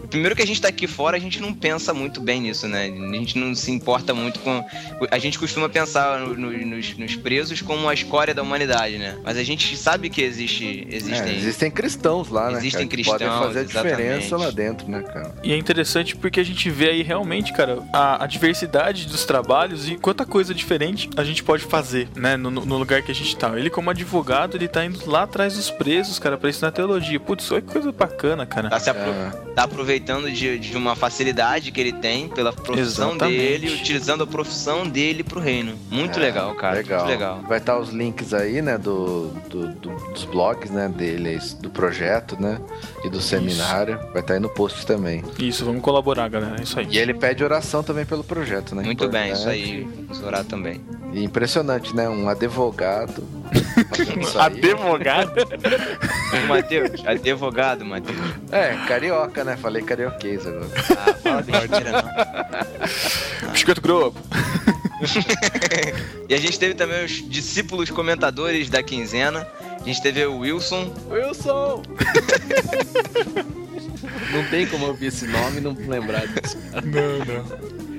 B: Primeiro que a gente tá aqui fora, a gente não pensa muito bem nisso, né? A gente não se importa muito com. A gente costuma pensar no- no- nos, nos presos como a escória da humanidade, né? Mas a gente sabe que existe, existem.
M: É, existem cristãos lá, né?
B: Existem
M: cara, que podem
B: cristãos,
M: fazer a diferença
B: exatamente.
M: lá dentro, né, cara?
A: E é interessante porque a gente vê aí realmente, cara, a, a diversidade dos trabalhos e quanta coisa diferente a gente pode fazer, né, no, no lugar que a gente tá. Ele, como advogado, ele tá indo lá atrás dos presos, cara, pra ensinar teologia. Putz, olha que coisa bacana, cara.
B: Tá, se apro- tá aproveitando de, de uma facilidade que ele tem pela profissão
A: Exatamente.
B: dele, utilizando a profissão dele pro reino. Muito
M: É,
B: legal, cara.
M: Legal.
B: Muito legal.
M: Vai estar os links aí, né, do, do- do- dos blogs, né, deles, do projeto, né, e do seminário. Vai estar aí no post também.
A: Isso, vamos colaborar, galera. É isso aí.
M: E ele pede oração também pelo projeto, né?
B: Muito bem, isso aí. Vamos orar também.
M: E impressionante, né? Um advogado. isso.
A: Advogado?
B: Matheus, advogado, Matheus.
M: É, carioca, né? Falei carioquês agora.
B: Ah, fala besteira, não.
A: Biscoito Globo.
B: E a gente teve também os discípulos comentadores da quinzena. A gente teve o Wilson.
C: Wilson! não tem como ouvir esse nome e não lembrar disso. cara.
A: Não, não.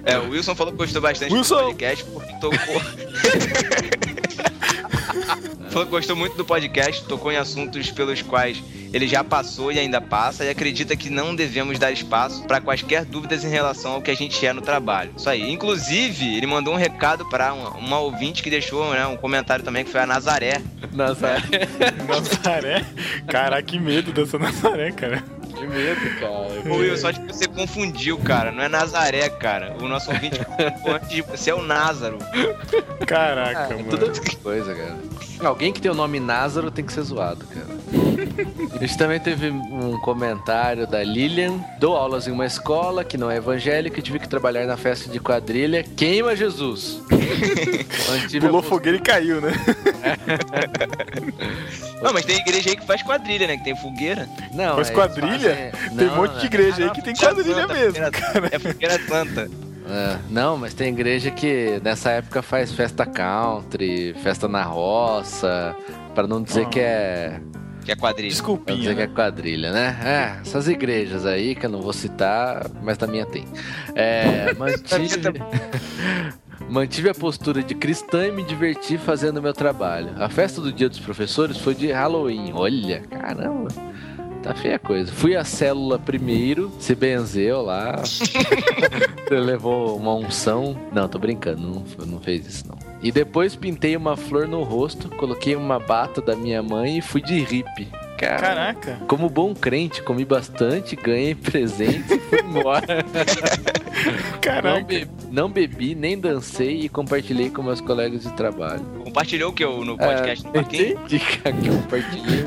B: É, o Wilson falou que gostou bastante
A: Wilson!
B: do podcast porque tocou. falou que gostou muito do podcast, tocou em assuntos pelos quais ele já passou e ainda passa, e acredita que não devemos dar espaço para quaisquer dúvidas em relação ao que a gente é no trabalho. Isso aí. Inclusive, ele mandou um recado para uma, uma ouvinte que deixou né, um comentário também, que foi a Nazaré.
C: Nazaré.
A: Nazaré? Caraca, que medo dessa Nazaré, cara.
C: Que medo, cara.
B: Ô Wilson, acho que você confundiu, cara. Não é Nazaré, cara. O nosso ouvinte confundiu antes de você é o Názaro.
A: Caraca,
M: É,
A: mano.
M: tudo coisa, cara.
C: Alguém que tem o nome Názaro tem que ser zoado, cara. A gente também teve um comentário da Lilian. Dou aulas em uma escola que não é evangélica e tive que trabalhar na festa de quadrilha. Queima Jesus! A
A: Pulou fogueira e caiu, né?
B: Não, mas tem igreja aí que faz quadrilha, né? Que tem fogueira.
C: Não,
A: Faz
C: é,
A: quadrilha?
C: Eles fazem-
A: Tem
C: Não,
A: um monte
C: né?
A: de igreja aí que tem quadrilha mesmo.
B: É fogueira santa.
C: É, não, mas tem igreja que nessa época faz festa country, festa na roça, pra não dizer que é.
B: Que é quadrilha.
A: Desculpinha,
C: dizer que é
A: né?
C: quadrilha, né? É, essas igrejas aí que eu não vou citar, mas na minha tem. É, mantive. Mantive a postura de cristã e me diverti fazendo meu trabalho. A festa do Dia dos Professores foi de Halloween. Olha, caramba. Tá feia a coisa. Fui à célula primeiro, se benzeu lá. Você levou uma unção. Não, tô brincando, não, não fez isso não. E depois pintei uma flor no rosto, coloquei uma bata da minha mãe e fui de hippie. Cara,
A: Caraca.
C: como bom crente, comi bastante, ganhei presente e fui embora. Não,
A: Caraca.
C: be- não bebi, nem dancei e compartilhei com meus colegas de trabalho.
B: Compartilhou o que eu no podcast do
C: É, entendi, cara, que eu compartilhei.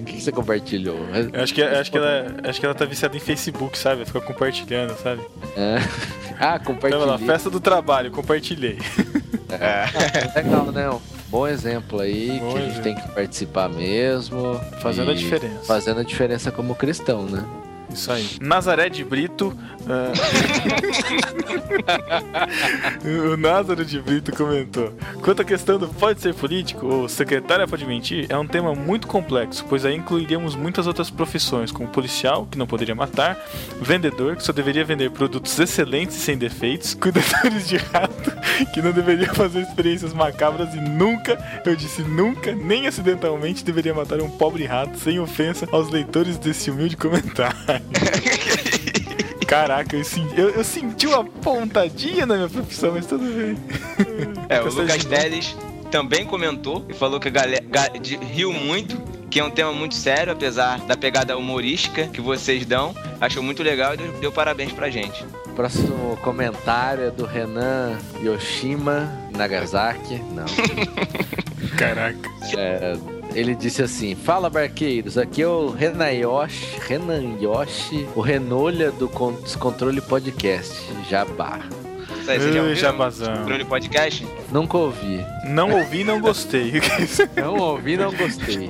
C: O que, você compartilhou?
A: Eu acho que, eu acho, que ela, acho que ela tá viciada em Facebook, sabe? Fica compartilhando, sabe?
C: É. Ah,
A: Tava lá,
C: compartilhei.
A: festa do trabalho, compartilhei.
C: É. Legal, né? Um bom exemplo aí,
A: Bom
C: que a gente
A: exemplo.
C: tem que participar mesmo.
A: Fazendo a diferença.
C: Fazendo a diferença como cristão, né?
M: Isso aí. Nazaré de Brito. ah, o Názaro de Brito comentou: Quanto à questão do pode ser político ou secretária pode mentir, é um tema muito complexo, pois aí incluiríamos muitas outras profissões, como policial, que não poderia matar, vendedor, que só deveria vender produtos excelentes e sem defeitos, cuidadores de rato, que não deveria fazer experiências macabras e nunca, eu disse nunca, nem acidentalmente deveria matar um pobre rato, sem ofensa aos leitores desse humilde comentário. Caraca, eu senti, eu, eu senti uma pontadinha na minha profissão, mas tudo bem.
B: É, o Lucas Teles também comentou e falou que a galera riu muito, que é um tema muito sério, apesar da pegada humorística que vocês dão. Achou muito legal e deu, deu parabéns pra gente.
C: Próximo comentário é do Renan Yoshima Nagasaki. Não.
M: Caraca.
C: É, ele disse assim: Fala barqueiros, aqui é o Renan Yoshi, Renan Yoshi, o Renolha do Con- Descontrole Podcast, Jabá.
B: Ouviram?
M: jabazão.
B: Controle Podcast?
C: Nunca ouvi.
M: Não ouvi, não gostei.
C: Não ouvi, não gostei.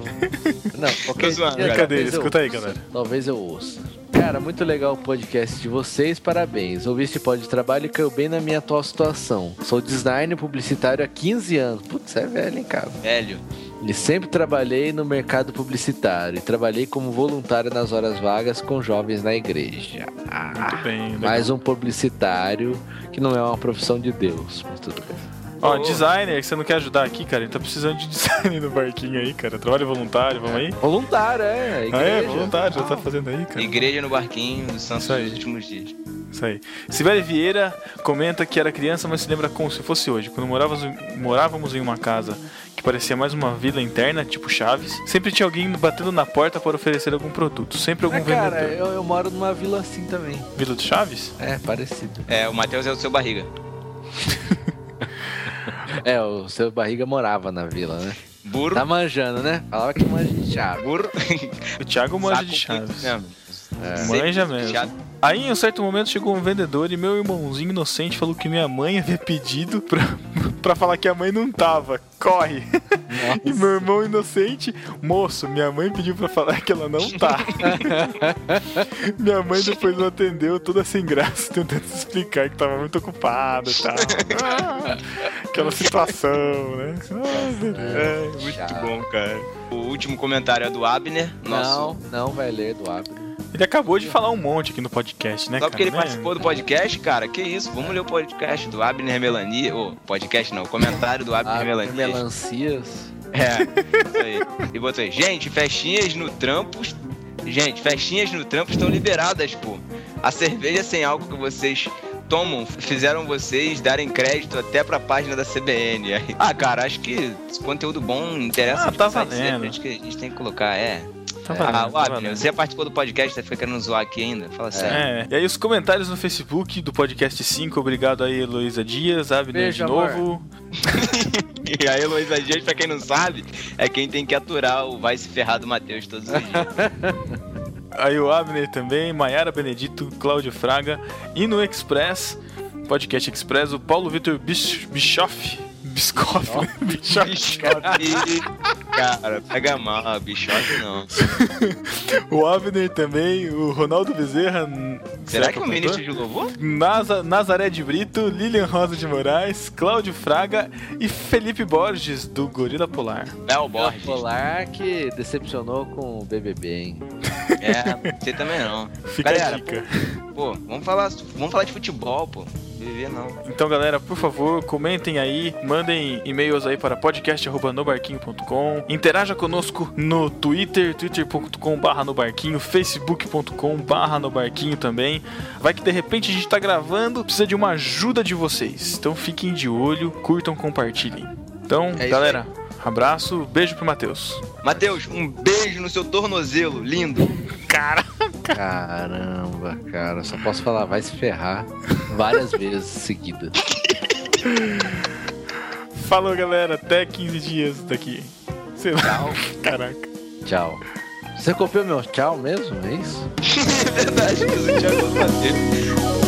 C: Não, qualquer
B: zoando,
C: dia, eu
M: escuta aí, galera.
C: Talvez eu ouça. Cara, muito legal o podcast de vocês, parabéns. Ouvi este pod de trabalho e caiu bem na minha atual situação. Sou designer publicitário há 15 anos. Putz, é velho, hein, cara?
B: Velho.
C: E sempre trabalhei no mercado publicitário e trabalhei como voluntário nas horas vagas com jovens na igreja. Ah,
M: Muito bem. legal.
C: mais um publicitário que não é uma profissão de Deus, mas tudo bem.
M: Ó, designer, que você não quer ajudar aqui, cara? Ele tá precisando de designer no barquinho aí, cara. Trabalho voluntário, vamos aí?
C: Voluntário, é.
M: Ah,
C: Igreja.
M: é, voluntário, já tá fazendo aí, cara.
B: Igreja no barquinho dos Santos dos últimos dias.
M: Isso aí. Sibeli Vieira comenta que era criança, mas se lembra como se fosse hoje. Quando morávamos, morávamos em uma casa que parecia mais uma vila interna, tipo Chaves, sempre tinha alguém batendo na porta para oferecer algum produto. Sempre algum
C: É, cara,
M: vendedor.
C: eu, eu moro numa vila assim também.
M: Vila do Chaves?
C: É, parecido.
B: É, o Matheus é o seu barriga.
C: É, o seu barriga morava na vila, né?
B: Burro.
C: Tá manjando, né? Falava que manja de chave.
B: Burro.
M: O Thiago manja
B: Saco
M: de Chaves.
B: mesmo.
C: É.
M: Manja mesmo.
B: chato.
M: Aí, em um certo momento, chegou um vendedor e meu irmãozinho inocente falou que minha mãe havia pedido pra, pra falar que a mãe não tava. Corre! E meu irmão inocente, moço, minha mãe pediu pra falar que ela não tá. minha mãe depois não atendeu, toda sem graça, tentando explicar que tava muito ocupada e tal. Aquela situação, né? Ah.
B: É, muito bom, cara. O último comentário é do Abner, nosso.
C: Não, não vai ler do Abner.
M: Ele acabou de falar um monte aqui no podcast, né,
B: Só porque
M: cara?
B: ele
M: Né?
B: participou do podcast, cara, que isso? Vamos ler o podcast do Abner Melania. Ô, podcast não, o comentário do Abner Melania.
C: Melancias.
B: É, isso aí. E botou aí, gente, festinhas no Trampos. Gente, festinhas no Trampo estão liberadas, pô. A cerveja sem álcool que vocês tomam fizeram vocês darem crédito até pra página da CBN. Ah, cara, acho que esse conteúdo bom interessa.
M: Ah, tá valendo.
B: Acho que a gente tem que colocar, é.
M: Tá
B: ah,
M: valendo,
B: o
M: tá
B: Abner, você já participou do podcast, tá fica querendo zoar aqui ainda? Fala sério.
M: É, e aí os comentários no Facebook do podcast 5, obrigado aí, Heloísa Dias, Abner
C: Beijo,
M: de novo.
B: E a Heloísa Dias, pra quem não sabe, é quem tem que aturar o vai se ferrar do Matheus todos os dias.
M: Aí o Abner também, Maiara Benedito, Cláudio Fraga. E no Express, podcast Express, o Paulo Vitor Bis- Bischoff. Biscoff, né? Bischoff.
B: E, cara, pega mal, bichote não.
M: O Abner também, o Ronaldo Bezerra.
B: Será que é o ministro de louvor?
M: Naza- Nazaré de Brito, Lilian Rosa de Moraes, Cláudio Fraga e Felipe Borges, do Gorila Polar.
B: É o Borges.
C: Polar que decepcionou com o BBB, hein?
B: É, você também não.
M: Fica
B: Galera,
M: a dica.
B: Pô, vamos falar, vamos falar de futebol, pô. Não.
M: Então, galera, por favor, comentem aí, mandem e-mails aí para podcast@nobarquinho.com. Interaja conosco no Twitter, twitter.com/barra nobarquinho, facebook.com/barra nobarquinho também. Vai que de repente a gente tá gravando, precisa de uma ajuda de vocês. Então fiquem de olho, curtam, compartilhem. Então,
B: É
M: galera, abraço, beijo pro Matheus.
B: Matheus, um beijo no seu tornozelo, lindo.
M: Cara,
C: Caramba, cara, só posso falar, vai se ferrar várias vezes seguidas.
M: falou, galera, até 15 dias daqui. Sei lá. Caraca.
C: Tchau. Você copiou meu tchau mesmo? É isso?
B: É verdade, mas o Thiago não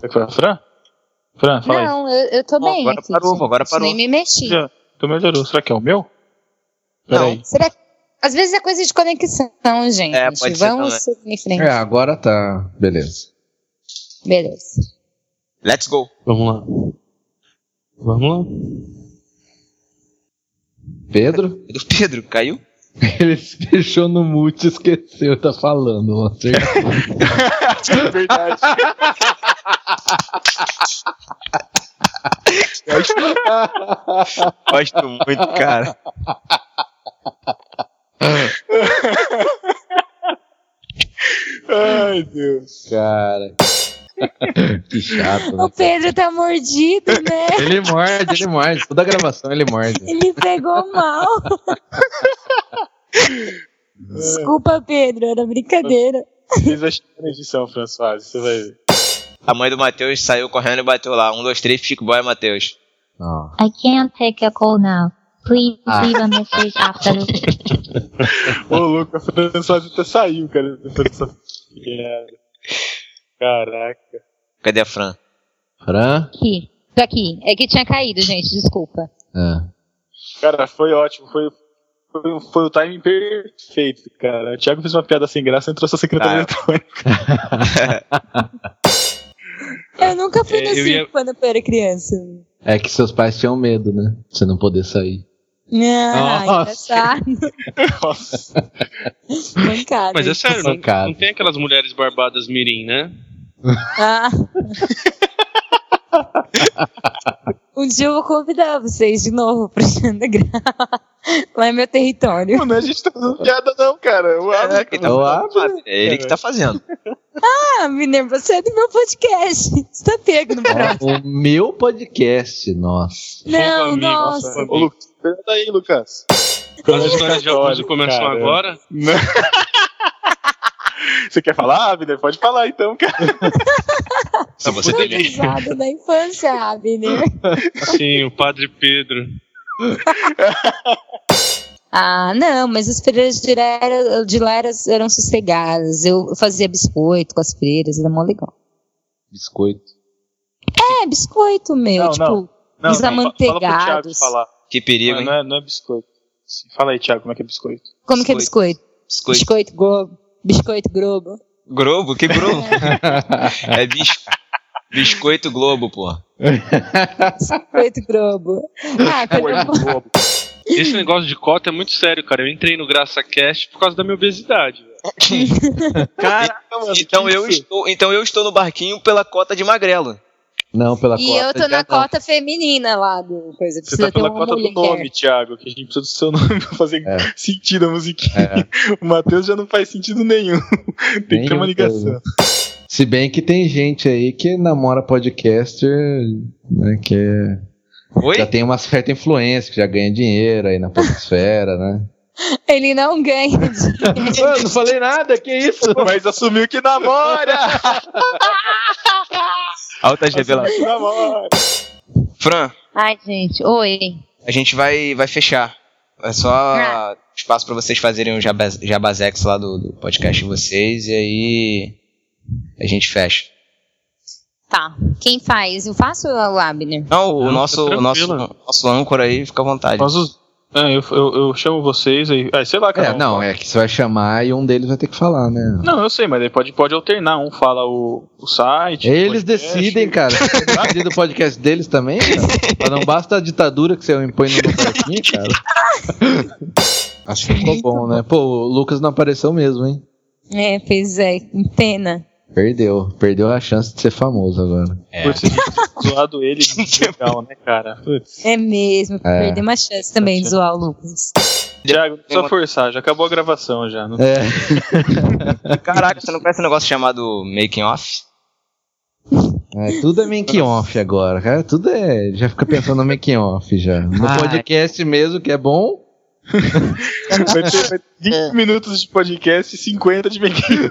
M: Você foi a Fran? Fran, fala aí.
D: Não, eu, eu tô bem
B: agora
D: aqui.
B: parou,
D: gente.
B: agora parou.
D: Nem me mexi.
M: Já,
A: Então melhorou. Será que é o meu?
D: Não.
A: Peraí.
D: Será que... Às vezes é coisa de conexão, gente.
B: É, pode ser
D: Vamos
B: também.
D: seguir em frente.
C: É, agora tá. Beleza.
D: Beleza.
B: Let's go.
E: Vamos lá. Vamos lá.
C: Pedro?
B: Do Pedro, caiu?
C: Ele se fechou no mute e esqueceu, tá falando.
A: É verdade.
B: Gosto muito, cara.
A: Ai, Deus.
C: Cara. que chato, né?
D: O Pedro tá mordido, né?
C: Ele morde, ele morde. Toda gravação ele morde.
D: Ele pegou mal. Desculpa, Pedro, era brincadeira.
A: Fiz a na edição, François. Você vai ver.
B: A mãe do Matheus saiu correndo e bateu lá. Um, dois, três, Chico Boy Matheus.
C: Ó.
N: I can't take a call now. Please
C: Ah.
N: leave a message after the
A: Ô, louco, a François até saiu, cara. Caraca.
B: Cadê a Fran?
C: Fran?
D: Aqui. Tô aqui. É que tinha caído, gente, desculpa.
C: É.
A: Cara, foi ótimo. Foi, foi, foi o timing perfeito, cara. O Thiago fez uma piada sem graça e entrou sua secretária eletrônica.
D: Eu nunca fui
A: É,
D: no
A: eu
D: circo
A: ia-
D: quando eu era criança.
C: É que seus pais tinham medo, né? De você não poder sair.
D: Ah,
C: Nossa.
D: engraçado.
A: Nossa.
E: Mas é sério, não, não tem aquelas mulheres barbadas mirim, né?
D: Ah. um dia eu vou convidar vocês de novo pra Xanda gravar. Lá é meu território.
A: Não, não é a gente tá fazendo piada, não, cara. O Abner,
B: quem tá
C: Eu
B: fazendo?
C: abro.
B: É ele que tá fazendo.
D: Ah, Miner, você é do meu podcast. Você tá pego no próximo.
C: O meu podcast, nossa.
D: Não,
E: amigo,
D: nossa.
A: Ô, Lucas, pergunta aí, Lucas.
E: As histórias de abuso começam
A: Caramba.
E: agora.
A: Não. Você quer falar, Abner? Pode falar então, cara.
B: Se você
D: Foi
B: tem
D: risada da infância, Abner.
E: Sim, o Padre Pedro.
D: Ah, não, mas as freiras de lá, era- de lá eram, eram sossegadas. Eu fazia biscoito com as freiras, era mó legal.
C: Biscoito.
D: É, biscoito, meu,
A: Não,
D: tipo,
A: não. Não,
D: os
A: não, Fala.
B: Que perigo,
A: Não,
B: hein?
A: não, é, não é biscoito. Fala aí, Thiago, como é que é biscoito?
D: Como que é biscoito?
B: Biscoito.
D: Biscoito Globo. Biscoito Globo.
B: Globo? Que Globo? é bis... Biscoito Globo, pô.
D: Biscoito Globo. Ah, quando eu vou-
E: Esse negócio de cota é muito sério, cara. Eu entrei no Graça Cast por causa da minha obesidade.
A: Caraca, mano.
B: Então eu, estou, então eu estou no barquinho pela cota de magrelo.
C: Não, pela
D: E
C: cota
D: eu tô na cota feminina lá do coisa.
A: Você tá
D: ter
A: pela
D: uma
A: cota do
D: mulher.
A: nome, Thiago, que a gente precisa do seu nome pra fazer
C: É.
A: sentido a musiquinha. O Matheus já não faz sentido nenhum. Tem que ter uma
C: Nenhum,
A: ligação.
C: Se bem que tem gente aí que namora podcaster, né? Que é-
B: Oi?
C: já tem uma certa influência, que já ganha dinheiro aí na podosfera, né?
D: Ele não ganha dinheiro.
C: Eu não falei nada, que isso?
A: Mas assumiu que namora!
B: Altas
A: Assumiu
B: revelações.
A: namora!
B: Fran,
D: Ai, gente, oi.
B: a gente vai, vai fechar. É só
D: Ah.
B: espaço pra vocês fazerem o jabaz, jabazex lá do, do podcast de vocês e aí a gente fecha.
D: Tá. Quem faz? Eu faço ou o Abner?
B: Não, o
E: Não,
B: nosso, o nosso, nosso âncora aí fica à vontade.
A: Nós os- é, eu, eu, eu chamo vocês aí. Ah, sei lá, cara.
C: É, não, é que você vai chamar e um deles vai ter que falar, né?
A: Não, eu sei, mas aí pode, pode alternar. Um fala o, o site. o
C: Eles
A: podcast.
C: decidem, cara. Você decide do podcast deles também, cara? Não basta a ditadura que você impõe no barquinho, cara. Acho que ficou bom, né? Pô, o Lucas não apareceu mesmo, hein?
D: É, pois é, pena.
C: Perdeu. Perdeu a chance de ser famoso agora.
B: É.
A: Putz, zoado ele legal, né, cara? Putz.
D: É mesmo,
C: É.
D: perder uma chance também de zoar o Lucas.
A: Thiago, não precisa forçar, já acabou a gravação já. Não...
C: É.
B: Caraca, você não conhece um negócio chamado Making Off?
C: É, tudo é making off agora, cara. Tudo é. Já fica pensando no making off já. No
B: Ai.
C: podcast mesmo, que é bom.
A: Vai ter, vai ter 20 minutos de podcast e 50 de making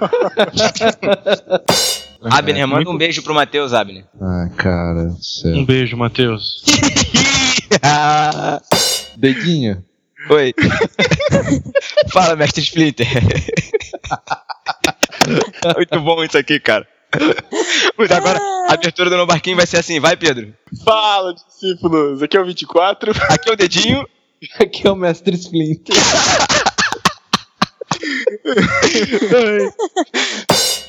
B: Abner, manda um beijo pro Matheus, Abner.
C: Ah, cara céu.
E: Um beijo, Matheus.
C: Dedinho.
B: Oi. Fala, mestre Splinter. Muito bom isso aqui, cara. Mas agora a abertura do No Barquinho vai ser assim, vai, Pedro.
A: Fala, discípulos. Aqui é o 24.
B: Aqui é o dedinho.
C: Aqui é o mestre Splinter.